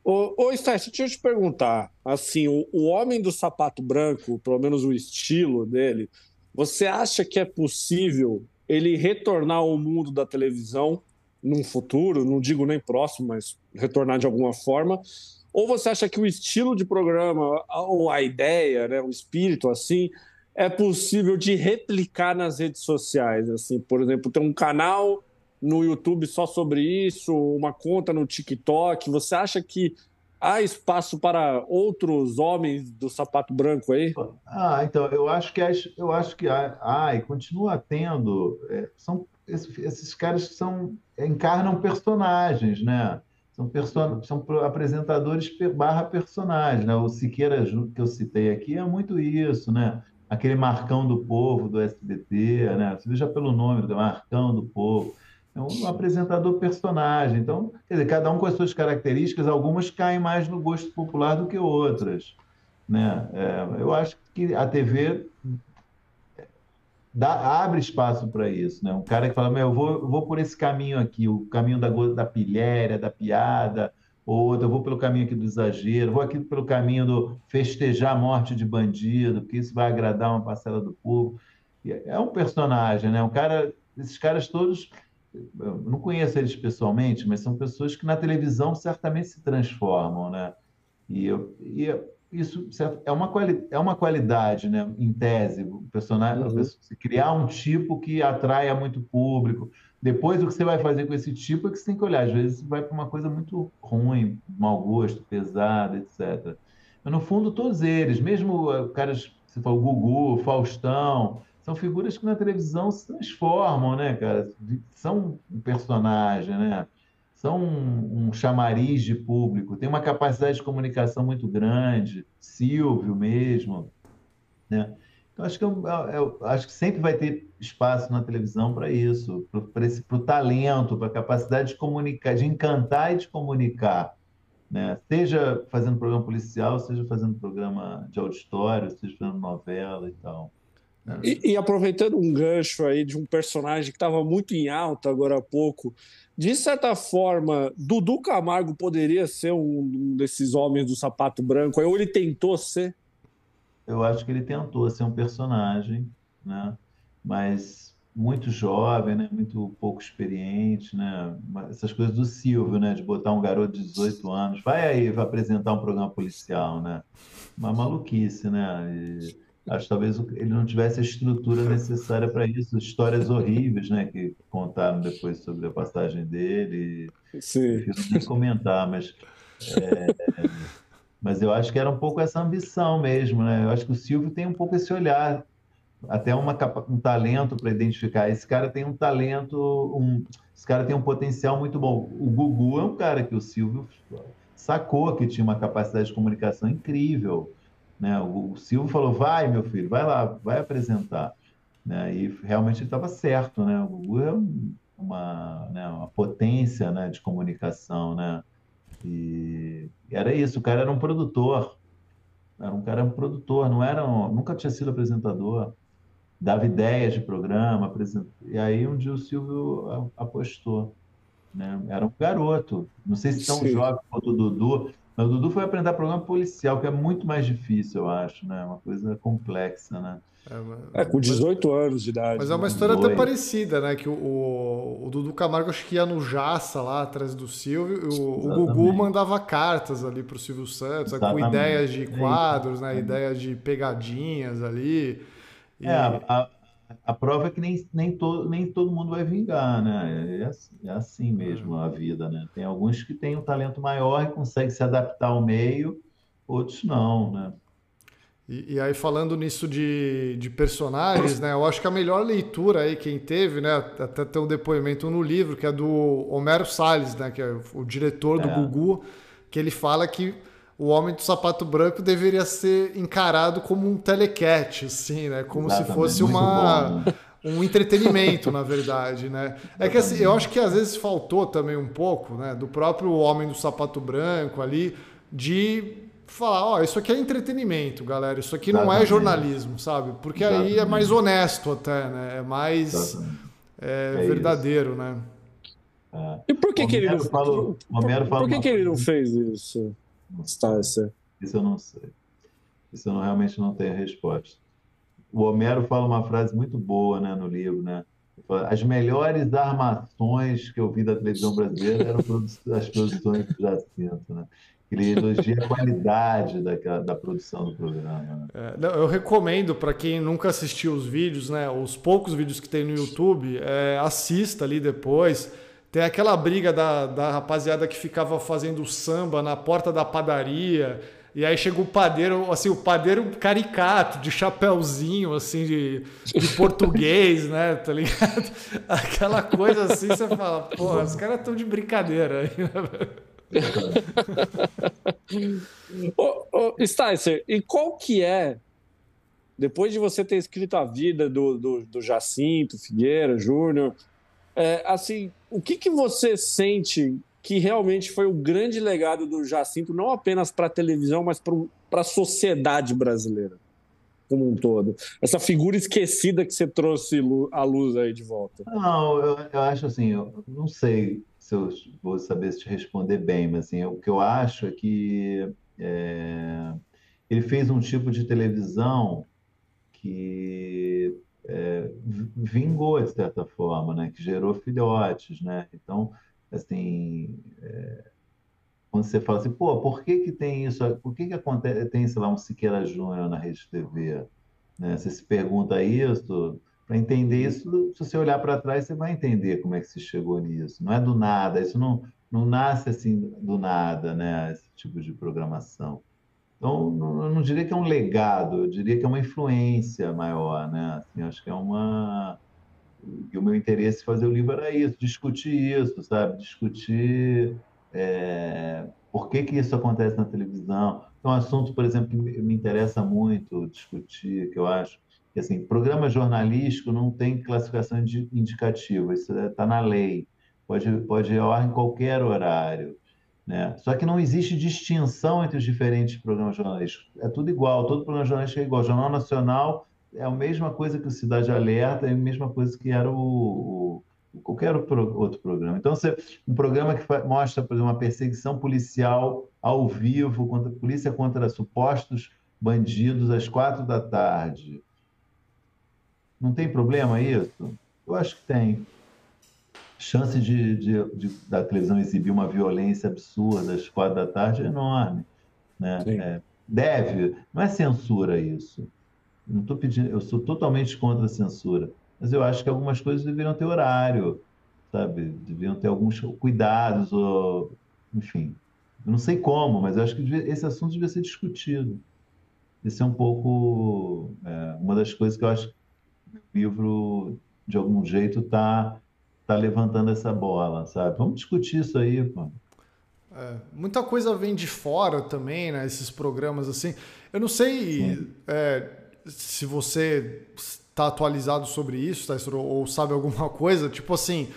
Ô, ô Stécio, deixa eu te perguntar, assim, o, o homem do sapato branco, pelo menos o estilo dele, você acha que é possível ele retornar ao mundo da televisão num futuro, não digo nem próximo, mas retornar de alguma forma? Ou você acha que o estilo de programa, ou a ideia, né, o espírito assim, é possível de replicar nas redes sociais. Assim, por exemplo, ter um canal no YouTube só sobre isso, uma conta no TikTok. Você acha que há espaço para outros homens do sapato branco aí? Ah, então eu acho que eu acho que há, e continua tendo. É, são esses, caras que são encarnam personagens, né? São, person, são apresentadores barra personagens, né? O Siqueira que eu citei aqui é muito isso, né? Aquele Marcão do Povo do SBT, né? Você veja pelo nome do Marcão do Povo. É um apresentador personagem. Então, quer dizer, cada um com as suas características, algumas caem mais no gosto popular do que outras. Né? É, eu acho que a TV dá, abre espaço para isso. Né? Um cara que fala, eu vou, eu vou por esse caminho aqui, o caminho da, da pilhéria, da piada, ou eu vou pelo caminho aqui do exagero, vou aqui pelo caminho do festejar a morte de bandido, porque isso vai agradar uma parcela do povo. É um personagem, né? Um cara, esses caras todos, eu não conheço eles pessoalmente, mas são pessoas que na televisão certamente se transformam, né? E, eu, e isso é uma, quali, é uma qualidade, né? Em tese, o personagem, uhum. criar um tipo que atraia muito público depois, o que você vai fazer com esse tipo é que você tem que olhar. Às vezes, vai para uma coisa muito ruim, mau gosto, pesada, etc. Mas, no fundo, todos eles, mesmo eh, caras, você falou, Gugu, Faustão, são figuras que na televisão se transformam, né, cara? São um personagem, né? São um, um chamariz de público, tem uma capacidade de comunicação muito grande, Silvio mesmo, né? Então, acho que, eu, eu, acho que sempre vai ter espaço na televisão para isso, para o talento, para a capacidade de comunicar, de encantar e de comunicar. Né? Seja fazendo programa policial, seja fazendo programa de auditório, seja fazendo novela e tal. Né? E, e, aproveitando um gancho aí de um personagem que estava muito em alta agora há pouco, de certa forma, Dudu Camargo poderia ser um desses homens do sapato branco, ou ele tentou ser? Eu acho que ele tentou ser um personagem, né? Mas muito jovem, né? Muito pouco experiente, né? Essas coisas do Silvio, né? De botar um garoto de 18 anos, vai aí, vai apresentar um programa policial, né? Uma maluquice, né? E acho que talvez ele não tivesse a estrutura necessária para isso. Histórias horríveis, né? Que contaram depois sobre a passagem dele. Sim. Prefiro nem comentar, mas é, mas eu acho que era um pouco essa ambição mesmo, né? Eu acho que o Silvio tem um pouco esse olhar, até uma, um talento para identificar. Esse cara tem um talento, um, esse cara tem um potencial muito bom. O Gugu é um cara que o Silvio sacou que tinha uma capacidade de comunicação incrível. Né? O, o Silvio falou: vai, meu filho, vai lá, vai apresentar. Né? E realmente ele estava certo. Né? O Gugu é uma, né, uma potência né, de comunicação. Né? E era isso, o cara era um produtor. Era um cara um produtor, não era um, nunca tinha sido apresentador. Dava ideias de programa, apresent... e aí um dia o Silvio apostou. Né? Era um garoto, não sei se tão Sim. jovem quanto o Dudu, mas o Dudu foi aprender programa policial, que é muito mais difícil, eu acho, né? Uma coisa complexa, né? É, com 18 anos de idade. Mas é uma né? história até parecida, né? Que o, o, o, Dudu Camargo acho que ia no Jaça lá atrás do Silvio, o, o Gugu mandava cartas ali pro Silvio Santos, né? com ideias de quadros, né? Ideias de pegadinhas ali. E... É, a, a, prova é que nem, nem, todo, nem todo mundo vai vingar, né? É assim, é assim mesmo a vida, né? Tem alguns que têm um talento maior e conseguem se adaptar ao meio, outros não, né? E, e, aí, falando nisso de, de personagens, né? Eu acho que a melhor leitura aí, quem teve, né? Até tem um depoimento no livro, que é do Homero Salles, né? Que é o diretor do é. Gugu, que ele fala que o Homem do Sapato Branco deveria ser encarado como um telecat, assim, né? Como Exatamente, se fosse uma... Né? um entretenimento, na verdade, né? É que assim, eu acho que às vezes faltou também um pouco, né, do próprio Homem do Sapato Branco ali, de falar, ó, oh, isso aqui é entretenimento, galera, isso aqui Exatamente. não é jornalismo, sabe? Porque Exatamente. aí é mais honesto até, né? É mais é, é verdadeiro, isso. né? É. E por que, que ele não, falou, por, por, por que, que ele não fez isso? Isso eu não sei. Isso eu não, realmente não tenho a resposta. O Homero fala uma frase muito boa né, no livro, né? As melhores armações que eu vi da televisão brasileira eram as produções do Jacinto, né? Ele elogia a qualidade da, da produção do programa. Né? É, não, eu recomendo para quem nunca assistiu os vídeos, né, os poucos vídeos que tem no YouTube, é, assista ali depois. Tem aquela briga da, da rapaziada que ficava fazendo samba na porta da padaria. E aí chega o padeiro, assim, o padeiro caricato, de chapéuzinho, assim, de, de <laughs> português, né? Tá ligado? <laughs> Aquela coisa assim, você fala, porra, os caras estão de brincadeira aí, né? <laughs> ô, ô, Sticer, e qual que é, depois de você ter escrito a vida do, do, do Jacinto Figueira Júnior, é, assim, o que, que você sente que realmente foi o grande legado do Jacinto, não apenas para a televisão, mas para a sociedade brasileira como um todo? Essa figura esquecida que você trouxe à luz aí de volta. Não, eu, eu acho assim, eu não sei se eu vou saber se te responder bem, mas assim, o que eu acho é que é, ele fez um tipo de televisão que é, vingou de certa forma, né? Que gerou filhotes, né? Então, assim, é, quando você fala assim, pô, por que que tem isso? Por que que acontece, tem, sei lá, um Siqueira Júnior na Rede TV? Né? Você se pergunta isso, para entender isso, se você olhar para trás, você vai entender como é que se chegou nisso. Não é do nada, isso não, não nasce assim do nada, né? Esse tipo de programação. Então, não, eu não diria que é um legado, eu diria que é uma influência maior, né? Assim, acho que é uma. E o meu interesse em fazer o livro era isso, discutir isso, sabe? Discutir é... por que, que isso acontece na televisão. É um assunto, por exemplo, que me interessa muito discutir, que eu acho assim, programa jornalístico não tem classificação indicativa, isso está é, na lei, pode, pode ir ao ar em qualquer horário. Né? Só que não existe distinção entre os diferentes programas jornalísticos. É tudo igual, todo programa jornalístico é igual. O Jornal Nacional é a mesma coisa que o Cidade Alerta, é a mesma coisa que era o, o qualquer outro programa. Então, você, um programa que mostra, por exemplo, uma perseguição policial ao vivo, contra, polícia contra supostos bandidos às quatro da tarde, não tem problema isso? Eu acho que tem. Chance de, de, de da televisão exibir uma violência absurda às quatro da tarde é enorme. Né? É, deve, não é censura isso. Não estou pedindo, eu sou totalmente contra a censura, mas eu acho que algumas coisas deveriam ter horário, sabe? Deveriam ter alguns cuidados, ou, enfim. Eu não sei como, mas eu acho que devia, esse assunto devia ser discutido. Esse é um pouco é, uma das coisas que eu acho livro, de algum jeito, está tá levantando essa bola, sabe? Vamos discutir isso aí, pô. É, muita coisa vem de fora também, né? Esses programas assim. Eu não sei é, se você está atualizado sobre isso, tá, ou sabe alguma <laughs> coisa. Tipo assim,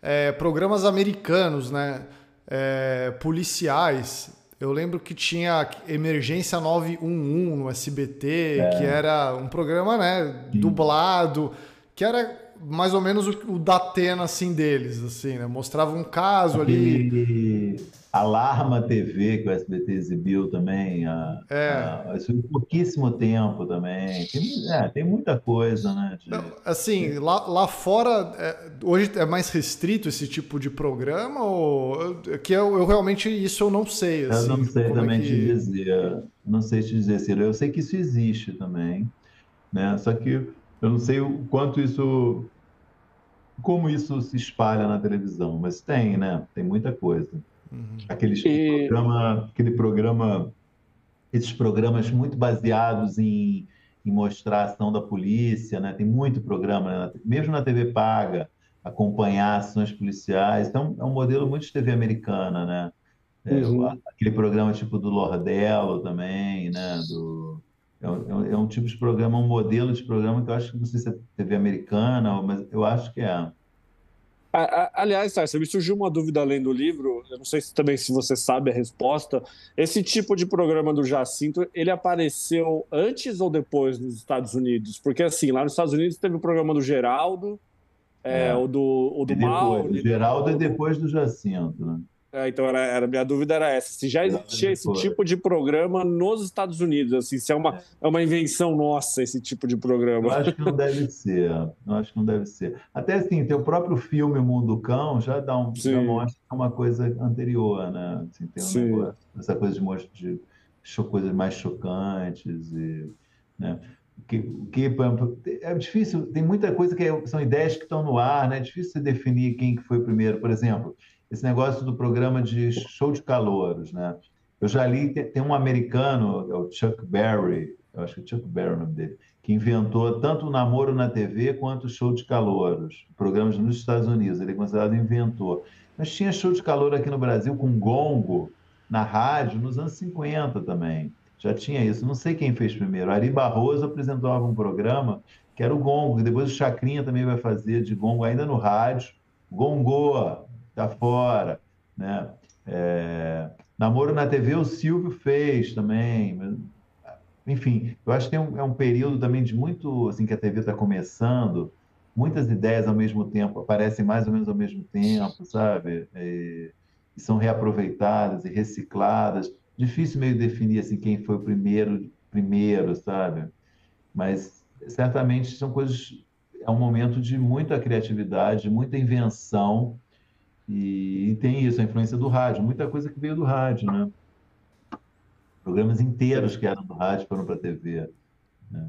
é, programas americanos, né? É, policiais. Eu lembro que tinha Emergência 911 no SBT, é. que era um programa, né, dublado, que era mais ou menos o, o Datena, assim, deles, assim, né? Mostrava um caso ali... Alarma TV, que o SBT exibiu também, a, é. a, pouquíssimo tempo também. Tem, é, tem muita coisa, né? De... assim, lá, lá fora, é, hoje é mais restrito esse tipo de programa? Ou, que eu, eu realmente, isso eu não sei. Assim, eu não sei é também que... te dizer. Não sei te dizer, Ciro. Eu sei que isso existe também, né? Só que eu não sei o quanto isso como isso se espalha na televisão, mas tem, né? Tem muita coisa. Uhum. Aqueles e... programa, aquele programa, esses programas muito baseados em, em mostrar a ação da polícia, né? Tem muito programa, né? mesmo na TV paga, acompanhar ações policiais. Então, é um modelo muito de TV americana, né? É, uhum. Aquele programa tipo do Lordello também, né? Do, é um, é um, tipo de programa, um modelo de programa que eu acho que não sei se é TV americana, mas eu acho que é. Aliás, Tarso, me surgiu uma dúvida além do livro, eu não sei se também se você sabe a resposta. Esse tipo de programa do Jacinto, ele apareceu antes ou depois nos Estados Unidos? Porque assim, lá nos Estados Unidos teve o programa do Geraldo, é, é. o do, o do Mauro. O Geraldo é depois do Jacinto, né? É, então, era, era, minha dúvida era essa: se já existia esse tipo de programa nos Estados Unidos, assim, se é uma, é uma invenção nossa esse tipo de programa. Eu acho que não deve ser. Eu acho que não deve ser. Até assim, teu próprio filme Mundo Cão já dá um já mostra é uma coisa anterior, né? Assim, tem um Sim. negócio, essa coisa de de, de coisas mais chocantes e. Né? que, que é difícil, tem muita coisa que é, são ideias que estão no ar, né? É difícil definir quem que foi primeiro. Por exemplo, esse negócio do programa de show de calouros, né? Eu já li, tem um americano, é o Chuck Berry, eu acho que é Chuck Berry é o nome dele, que inventou tanto o namoro na TV quanto o show de calouros, programas nos Estados Unidos, ele é considerado inventor. Mas tinha show de calor aqui no Brasil com gongo na rádio nos anos 50 também. Já tinha isso. Não sei quem fez primeiro. Ari Barroso apresentava um programa que era o gongo, depois o Chacrinha também vai fazer de gongo ainda no rádio. Gongoa, está fora, né? É, namoro na TV o Silvio fez também, enfim, eu acho que tem um, é um período também de muito, assim, que a TV está começando, muitas ideias ao mesmo tempo aparecem mais ou menos ao mesmo tempo, sabe? E, e são reaproveitadas e recicladas. Difícil meio definir assim quem foi o primeiro, primeiro, sabe? Mas certamente são coisas é um momento de muita criatividade, muita invenção e, e, tem isso, a influência do rádio, muita coisa que veio do rádio, né? Programas inteiros que eram do rádio foram para a TV. Né?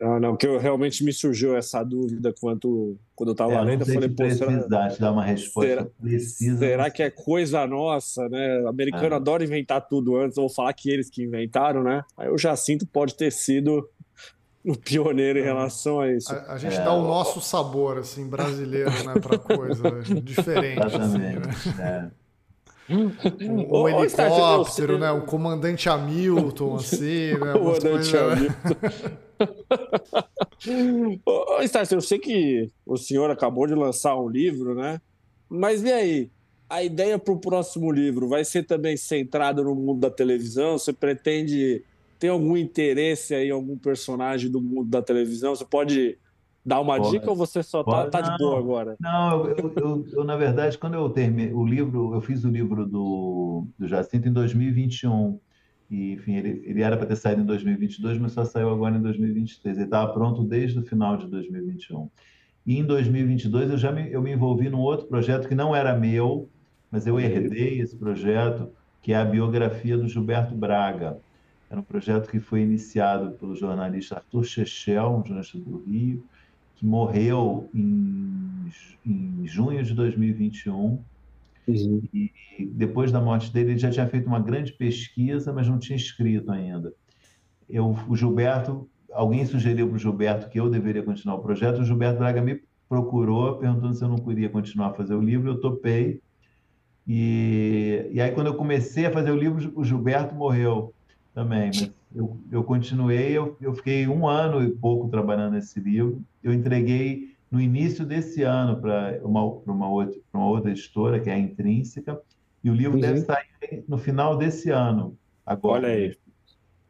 Ah, não, porque eu, realmente me surgiu essa dúvida quanto quando eu estava é, lendo, eu falei, pô, será, dar uma resposta será, precisa. Será que é coisa nossa, né? O americano é. adora inventar tudo antes, ou falar que eles que inventaram, né? Aí o Jacinto pode ter sido o pioneiro em relação a isso. A, a gente é, dá o nosso sabor, assim, brasileiro, né, pra coisa <laughs> diferente. Assim, né? É. Um, um helicóptero, né? Um comandante Hamilton, <laughs> assim, né? Comandante Hamilton. <laughs> Ô, Estácio, eu sei que o senhor acabou de lançar um livro, né? Mas e aí? A ideia para o próximo livro vai ser também centrada no mundo da televisão? Você pretende tem algum interesse aí, algum personagem do mundo da televisão? Você pode dar uma pode, dica ou você só está tá de boa agora? Não, eu, eu, eu, na verdade, quando eu terminei o livro, eu fiz o livro do, do Jacinto em 2021. E, enfim, ele, ele era para ter saído em 2022, mas só saiu agora em 2023. Ele estava pronto desde o final de 2021. E em 2022 eu já me, eu me envolvi num outro projeto que não era meu, mas eu herdei esse projeto, que é a biografia do Gilberto Braga. Era um projeto que foi iniciado pelo jornalista Arthur Chechel, um jornalista do Rio, que morreu em, em junho de 2021. Uhum. E depois da morte dele, ele já tinha feito uma grande pesquisa, mas não tinha escrito ainda. Eu, o Gilberto alguém sugeriu para o Gilberto que eu deveria continuar o projeto, o Gilberto Braga me procurou perguntando se eu não queria continuar a fazer o livro, eu topei. E, e aí, quando eu comecei a fazer o livro, o Gilberto morreu também. Mas eu, eu continuei, eu, eu fiquei um ano e pouco trabalhando nesse livro. Eu entreguei no início desse ano para uma, uma, outra, uma outra editora, que é a Intrínseca, e o livro uhum. deve sair no final desse ano. Agora. Olha aí.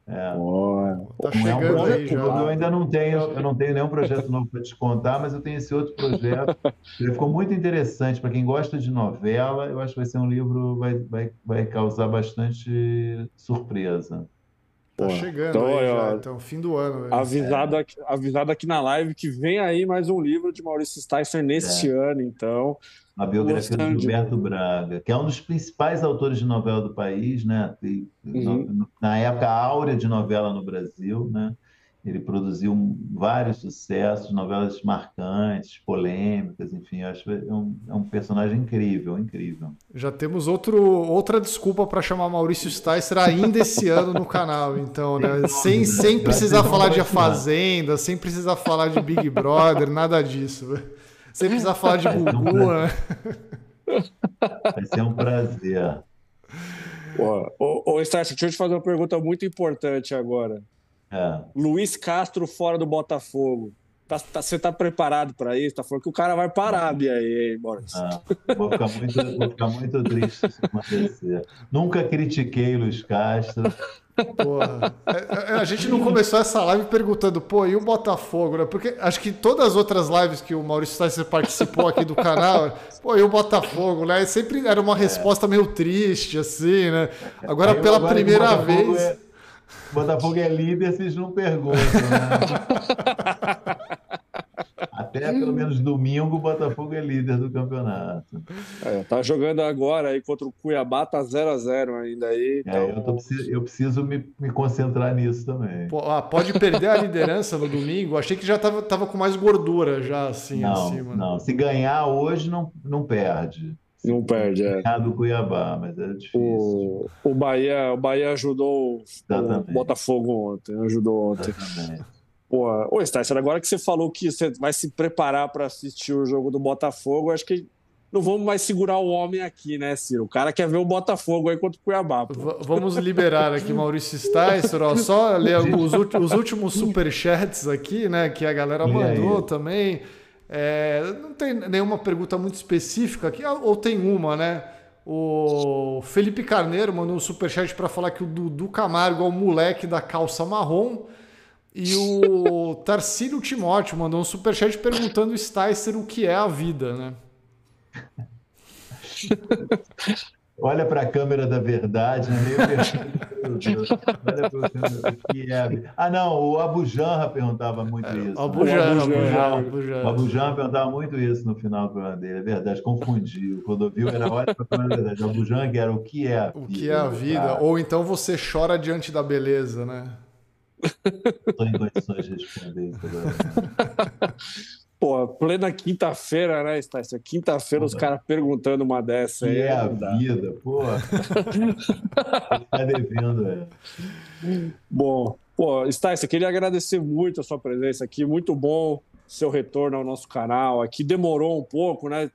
É. Oh, tá chegando é um projeto, aí já. Eu ainda não tenho, eu não tenho nenhum projeto novo para te contar, mas eu tenho esse outro projeto. Ele ficou muito interessante para quem gosta de novela. Eu acho que vai ser um livro vai vai, vai causar bastante surpresa. Tá chegando então, aí já, então, fim do ano. Avisado, é. aqui, avisado aqui na live que vem aí mais um livro de Maurício Sticer neste é. ano, então. A biografia do Gilberto Braga, que é um dos principais autores de novela do país, né? uhum. Na época áurea de novela no Brasil, né? Ele produziu vários sucessos, novelas marcantes, polêmicas, enfim, acho que é um, é um personagem incrível, incrível. Já temos outro, outra desculpa para chamar Maurício Sticer ainda esse ano no canal, então, né? Sem, sem precisar falar de A Fazenda, sem precisar falar de Big Brother, nada disso. Sem precisar falar de Gugu, né? Vai ser um prazer. Ô, ô, Sticer, deixa eu te fazer uma pergunta muito importante agora. É. Luiz Castro fora do Botafogo. Tá, tá, você tá preparado para isso? Tá falando que o cara vai parar, Bia aí, Boris. Ah, vou, ficar muito, vou ficar muito triste se isso acontecer. Nunca critiquei Luiz Castro. Porra. É, é, a gente não começou essa live perguntando, pô, e o Botafogo, né? Porque acho que todas as outras lives que o Maurício Sticer participou aqui do canal, pô, e o Botafogo, né? Sempre era uma resposta meio triste, assim, né? Agora, pela agora primeira vez. É Botafogo é líder, vocês não perguntam, né? <laughs> Até pelo menos domingo o Botafogo é líder do campeonato. É, tá jogando agora aí contra o Cuiabá, tá 0x0 ainda aí. Então... É, eu, tô, eu, preciso me, me, concentrar nisso também. Pô, ah, pode perder a liderança no domingo? Achei que já tava, tava com mais gordura já assim não. Não, se ganhar hoje não, não perde. Não perde, é. do Cuiabá, mas é difícil. O, o, Bahia, o Bahia ajudou Exatamente. o Botafogo ontem, ajudou ontem. Exatamente. Pô, ô, agora que você falou que você vai se preparar para assistir o jogo do Botafogo, acho que não vamos mais segurar o homem aqui, né, Ciro? O cara quer ver o Botafogo aí contra o Cuiabá. vamos liberar aqui Maurício Sticer, ó, só ler <laughs> os, os últimos superchats aqui, né, que a galera mandou também. É, não tem nenhuma pergunta muito específica aqui, ou tem uma, né? O Felipe Carneiro mandou um superchat para falar que o Dudu Camargo é o moleque da calça marrom. E o <laughs> Tarcílio Timóteo mandou um superchat perguntando o Sticer o que é a vida, né? <laughs> Olha para a câmera da verdade, né? Meu Deus. Olha o que é. Ah, não, o Abu Janra perguntava muito é, isso. Abu Janra, O Abu Janra perguntava muito isso no final do programa dele, é verdade, confundiu. Quando viu, era olha para a câmera da verdade. O Abu Janra era o que é a vida. O que é a vida, ou então você chora diante da beleza, né? Estou em condições de responder isso agora. <laughs> Pô, plena quinta-feira, né, Estácio? Quinta-feira os caras perguntando uma dessa aí. É a vida, pô. tá devendo, é. Bom, pô, Estácio, queria agradecer muito a sua presença aqui. Muito bom seu retorno ao nosso canal. Aqui demorou um pouco, né?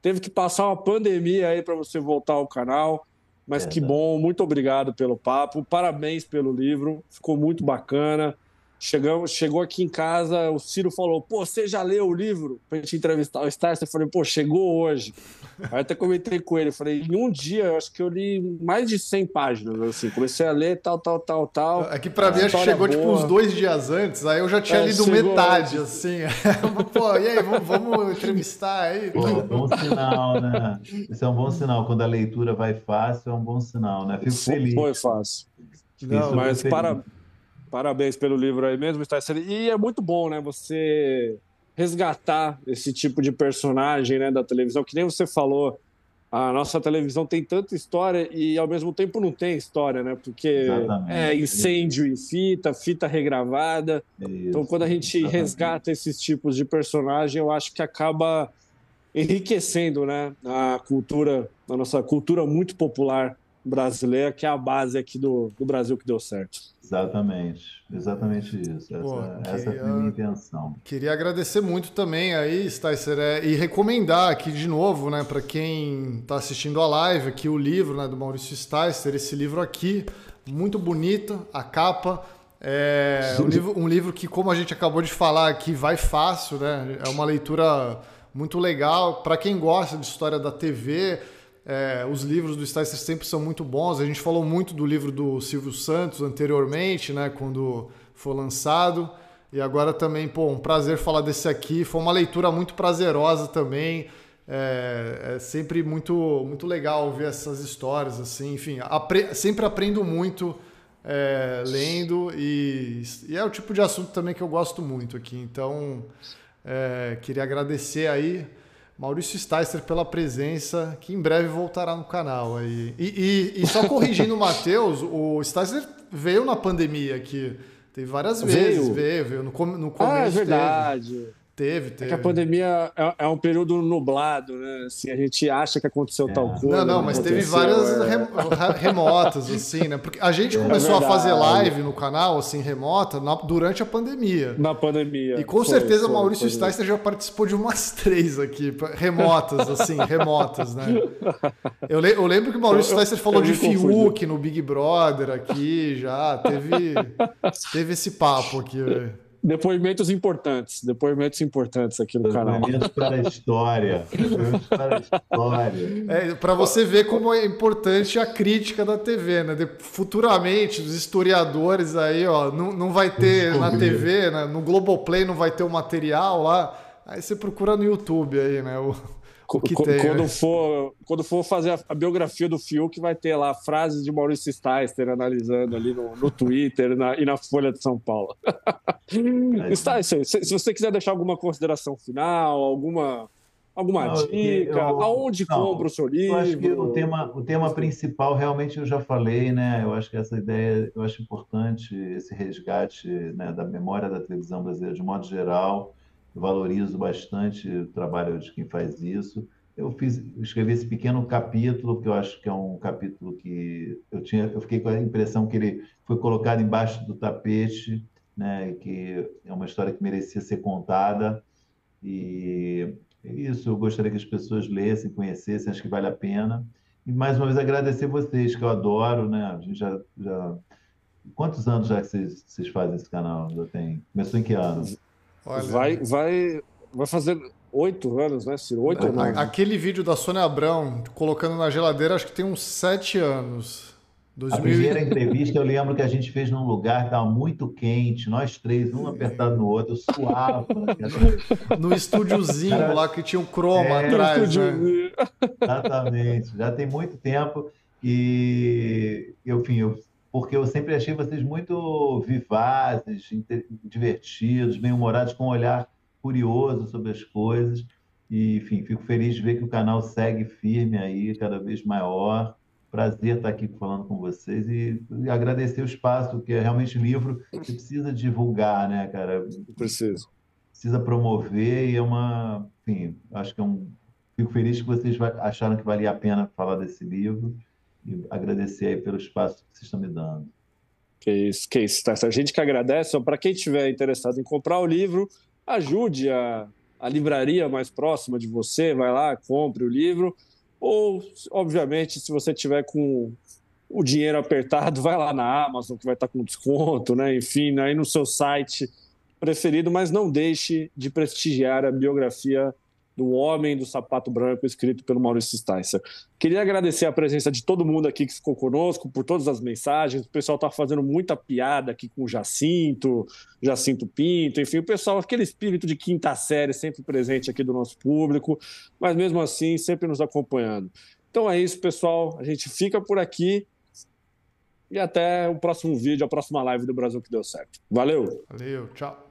Teve que passar uma pandemia aí para você voltar ao canal. Mas é, que bom, muito obrigado pelo papo. Parabéns pelo livro, ficou muito bacana. Chegamos, chegou aqui em casa, o Ciro falou: pô, você já leu o livro? Pra gente entrevistar o Star, eu falei: pô, chegou hoje. <laughs> Aí até comentei com ele, falei: em um dia, eu acho que eu li mais de 100 páginas, assim, comecei a ler tal, tal, tal, tal. Aqui é pra mim, acho que chegou boa. tipo uns dois dias antes, aí eu já tinha é, lido metade, antes. assim. <laughs> pô, e aí, vamos, vamos entrevistar aí? Pô, bom sinal, né? Isso é um bom sinal, quando a leitura vai fácil, é um bom sinal, né? Fico feliz. Foi fácil. Não, mas para Parabéns pelo livro aí mesmo, Sticer. E é muito bom, né? Você resgatar esse tipo de personagem né, da televisão, que nem você falou, a nossa televisão tem tanta história e ao mesmo tempo não tem história, né? Porque Exatamente. é incêndio em fita, fita regravada. Isso. Então, quando a gente Exatamente. resgata esses tipos de personagem, eu acho que acaba enriquecendo, né, a cultura, a nossa cultura muito popular brasileira, que é a base aqui do, do Brasil que deu certo. Exatamente, exatamente isso. Essa, Pô, essa foi a minha intenção. Queria agradecer muito também aí, Sticer, é, e recomendar aqui de novo, né, para quem está assistindo a live aqui, o livro né, do Maurício Sticer, esse livro aqui, muito bonito, a capa. É um livro, um livro que, como a gente acabou de falar aqui, vai fácil, né? É uma leitura muito legal. Para quem gosta de história da TV, é, os livros do Sticer sempre são muito bons. A gente falou muito do livro do Silvio Santos anteriormente, né, quando foi lançado. E agora também, pô, um prazer falar desse aqui. Foi uma leitura muito prazerosa também. É, é sempre muito, muito legal ouvir essas histórias, assim. Enfim, apre sempre aprendo muito é, lendo e, e, é o tipo de assunto também que eu gosto muito aqui. Então, é, queria agradecer aí Maurício Sticer pela presença, que em breve voltará no canal aí. E, e, e só corrigindo o <laughs> Matheus, o Sticer veio na pandemia aqui. Teve várias vezes, veio, veio, no, no começo. Ah, é verdade. Teve. Teve, teve. É que a pandemia é, é, um período nublado, né? Assim, a gente acha que aconteceu é. tal coisa. Não, não, mas teve várias é. remotas, assim, né? Porque a gente é começou a fazer live no canal, assim, remota, na, durante a pandemia. Na pandemia. E com foi, certeza o Maurício Sticer já participou de umas <laughs> três aqui, remotas, assim, remotas, né? Eu, le eu lembro que o Maurício Sticer falou de Fiuk no Big Brother aqui, já teve, teve esse papo aqui, velho. Depoimentos importantes, depoimentos importantes aqui no canal. Depoimentos para a história. Depoimentos para a história. É, para você ver como é importante a crítica da TV, né? De, futuramente, os historiadores aí, ó, não, não vai ter na TV, né? no Globoplay não vai ter o material lá. Aí você procura no YouTube aí, né? O, o que tem, quando, né? for, quando for fazer a, a, biografia do Fiuk, vai ter lá frases de Maurício Sticer analisando ali no, no Twitter na, e na Folha de São Paulo. <laughs> Sticer, se, se, você quiser deixar alguma consideração final, alguma, alguma não, dica, eu, aonde não, compra o seu livro? Eu acho que o tema, o tema principal, realmente, eu já falei, né? Eu acho que essa ideia, eu acho importante esse resgate né, da memória da televisão brasileira de modo geral valorizo bastante o trabalho de quem faz isso. Eu fiz, escrevi esse pequeno capítulo, que eu acho que é um capítulo que eu tinha, eu fiquei com a impressão que ele foi colocado embaixo do tapete, né, que é uma história que merecia ser contada. E isso eu gostaria que as pessoas lessem, conhecessem, acho que vale a pena. E mais uma vez agradecer vocês, que eu adoro, né? A gente já, já... Quantos anos já que vocês, vocês fazem esse canal? Já tem? Começou em que ano? Olha, vai, vai, vai fazer oito anos, né, Ciro? Oito ou nove. Aquele vídeo da Sônia Abrão colocando na geladeira, acho que tem uns sete anos. 2000... A primeira entrevista eu lembro que a gente fez num lugar que estava muito quente, nós três, um apertado no outro, suava. <laughs> no estúdiozinho Era... lá que tinha um croma é, atrás. Né? Exatamente, já tem muito tempo e, enfim, eu porque eu sempre achei vocês muito vivazes, divertidos, bem-humorados, com um olhar curioso sobre as coisas. E, enfim, fico feliz de ver que o canal segue firme aí, cada vez maior. Prazer estar aqui falando com vocês e, agradecer o espaço, porque é realmente livro que precisa divulgar, né, cara? Preciso. Precisa promover e é uma. Enfim, acho que é um. Fico feliz que vocês acharam que valia a pena falar desse livro e agradecer aí pelo espaço que vocês estão me dando. Que isso, que isso. Tá? A gente que agradece. Para quem estiver interessado em comprar o livro, ajude a, a livraria mais próxima de você, vai lá, compre o livro. Ou, obviamente, se você tiver com o dinheiro apertado, <laughs> vai lá na Amazon, que vai estar com desconto, né? Enfim, aí no seu site preferido, mas não deixe de prestigiar a biografia do Homem do Sapato Branco, escrito pelo Maurício Sticer. Queria agradecer a presença de todo mundo aqui que ficou conosco, por todas as mensagens. O pessoal está fazendo muita piada aqui com o Jacinto, Jacinto Pinto, enfim, o pessoal, aquele espírito de quinta série sempre presente aqui do nosso público, mas mesmo assim sempre nos acompanhando. Então é isso, pessoal. A gente fica por aqui. E até o próximo vídeo, a próxima live do Brasil que deu certo. Valeu! Valeu, tchau.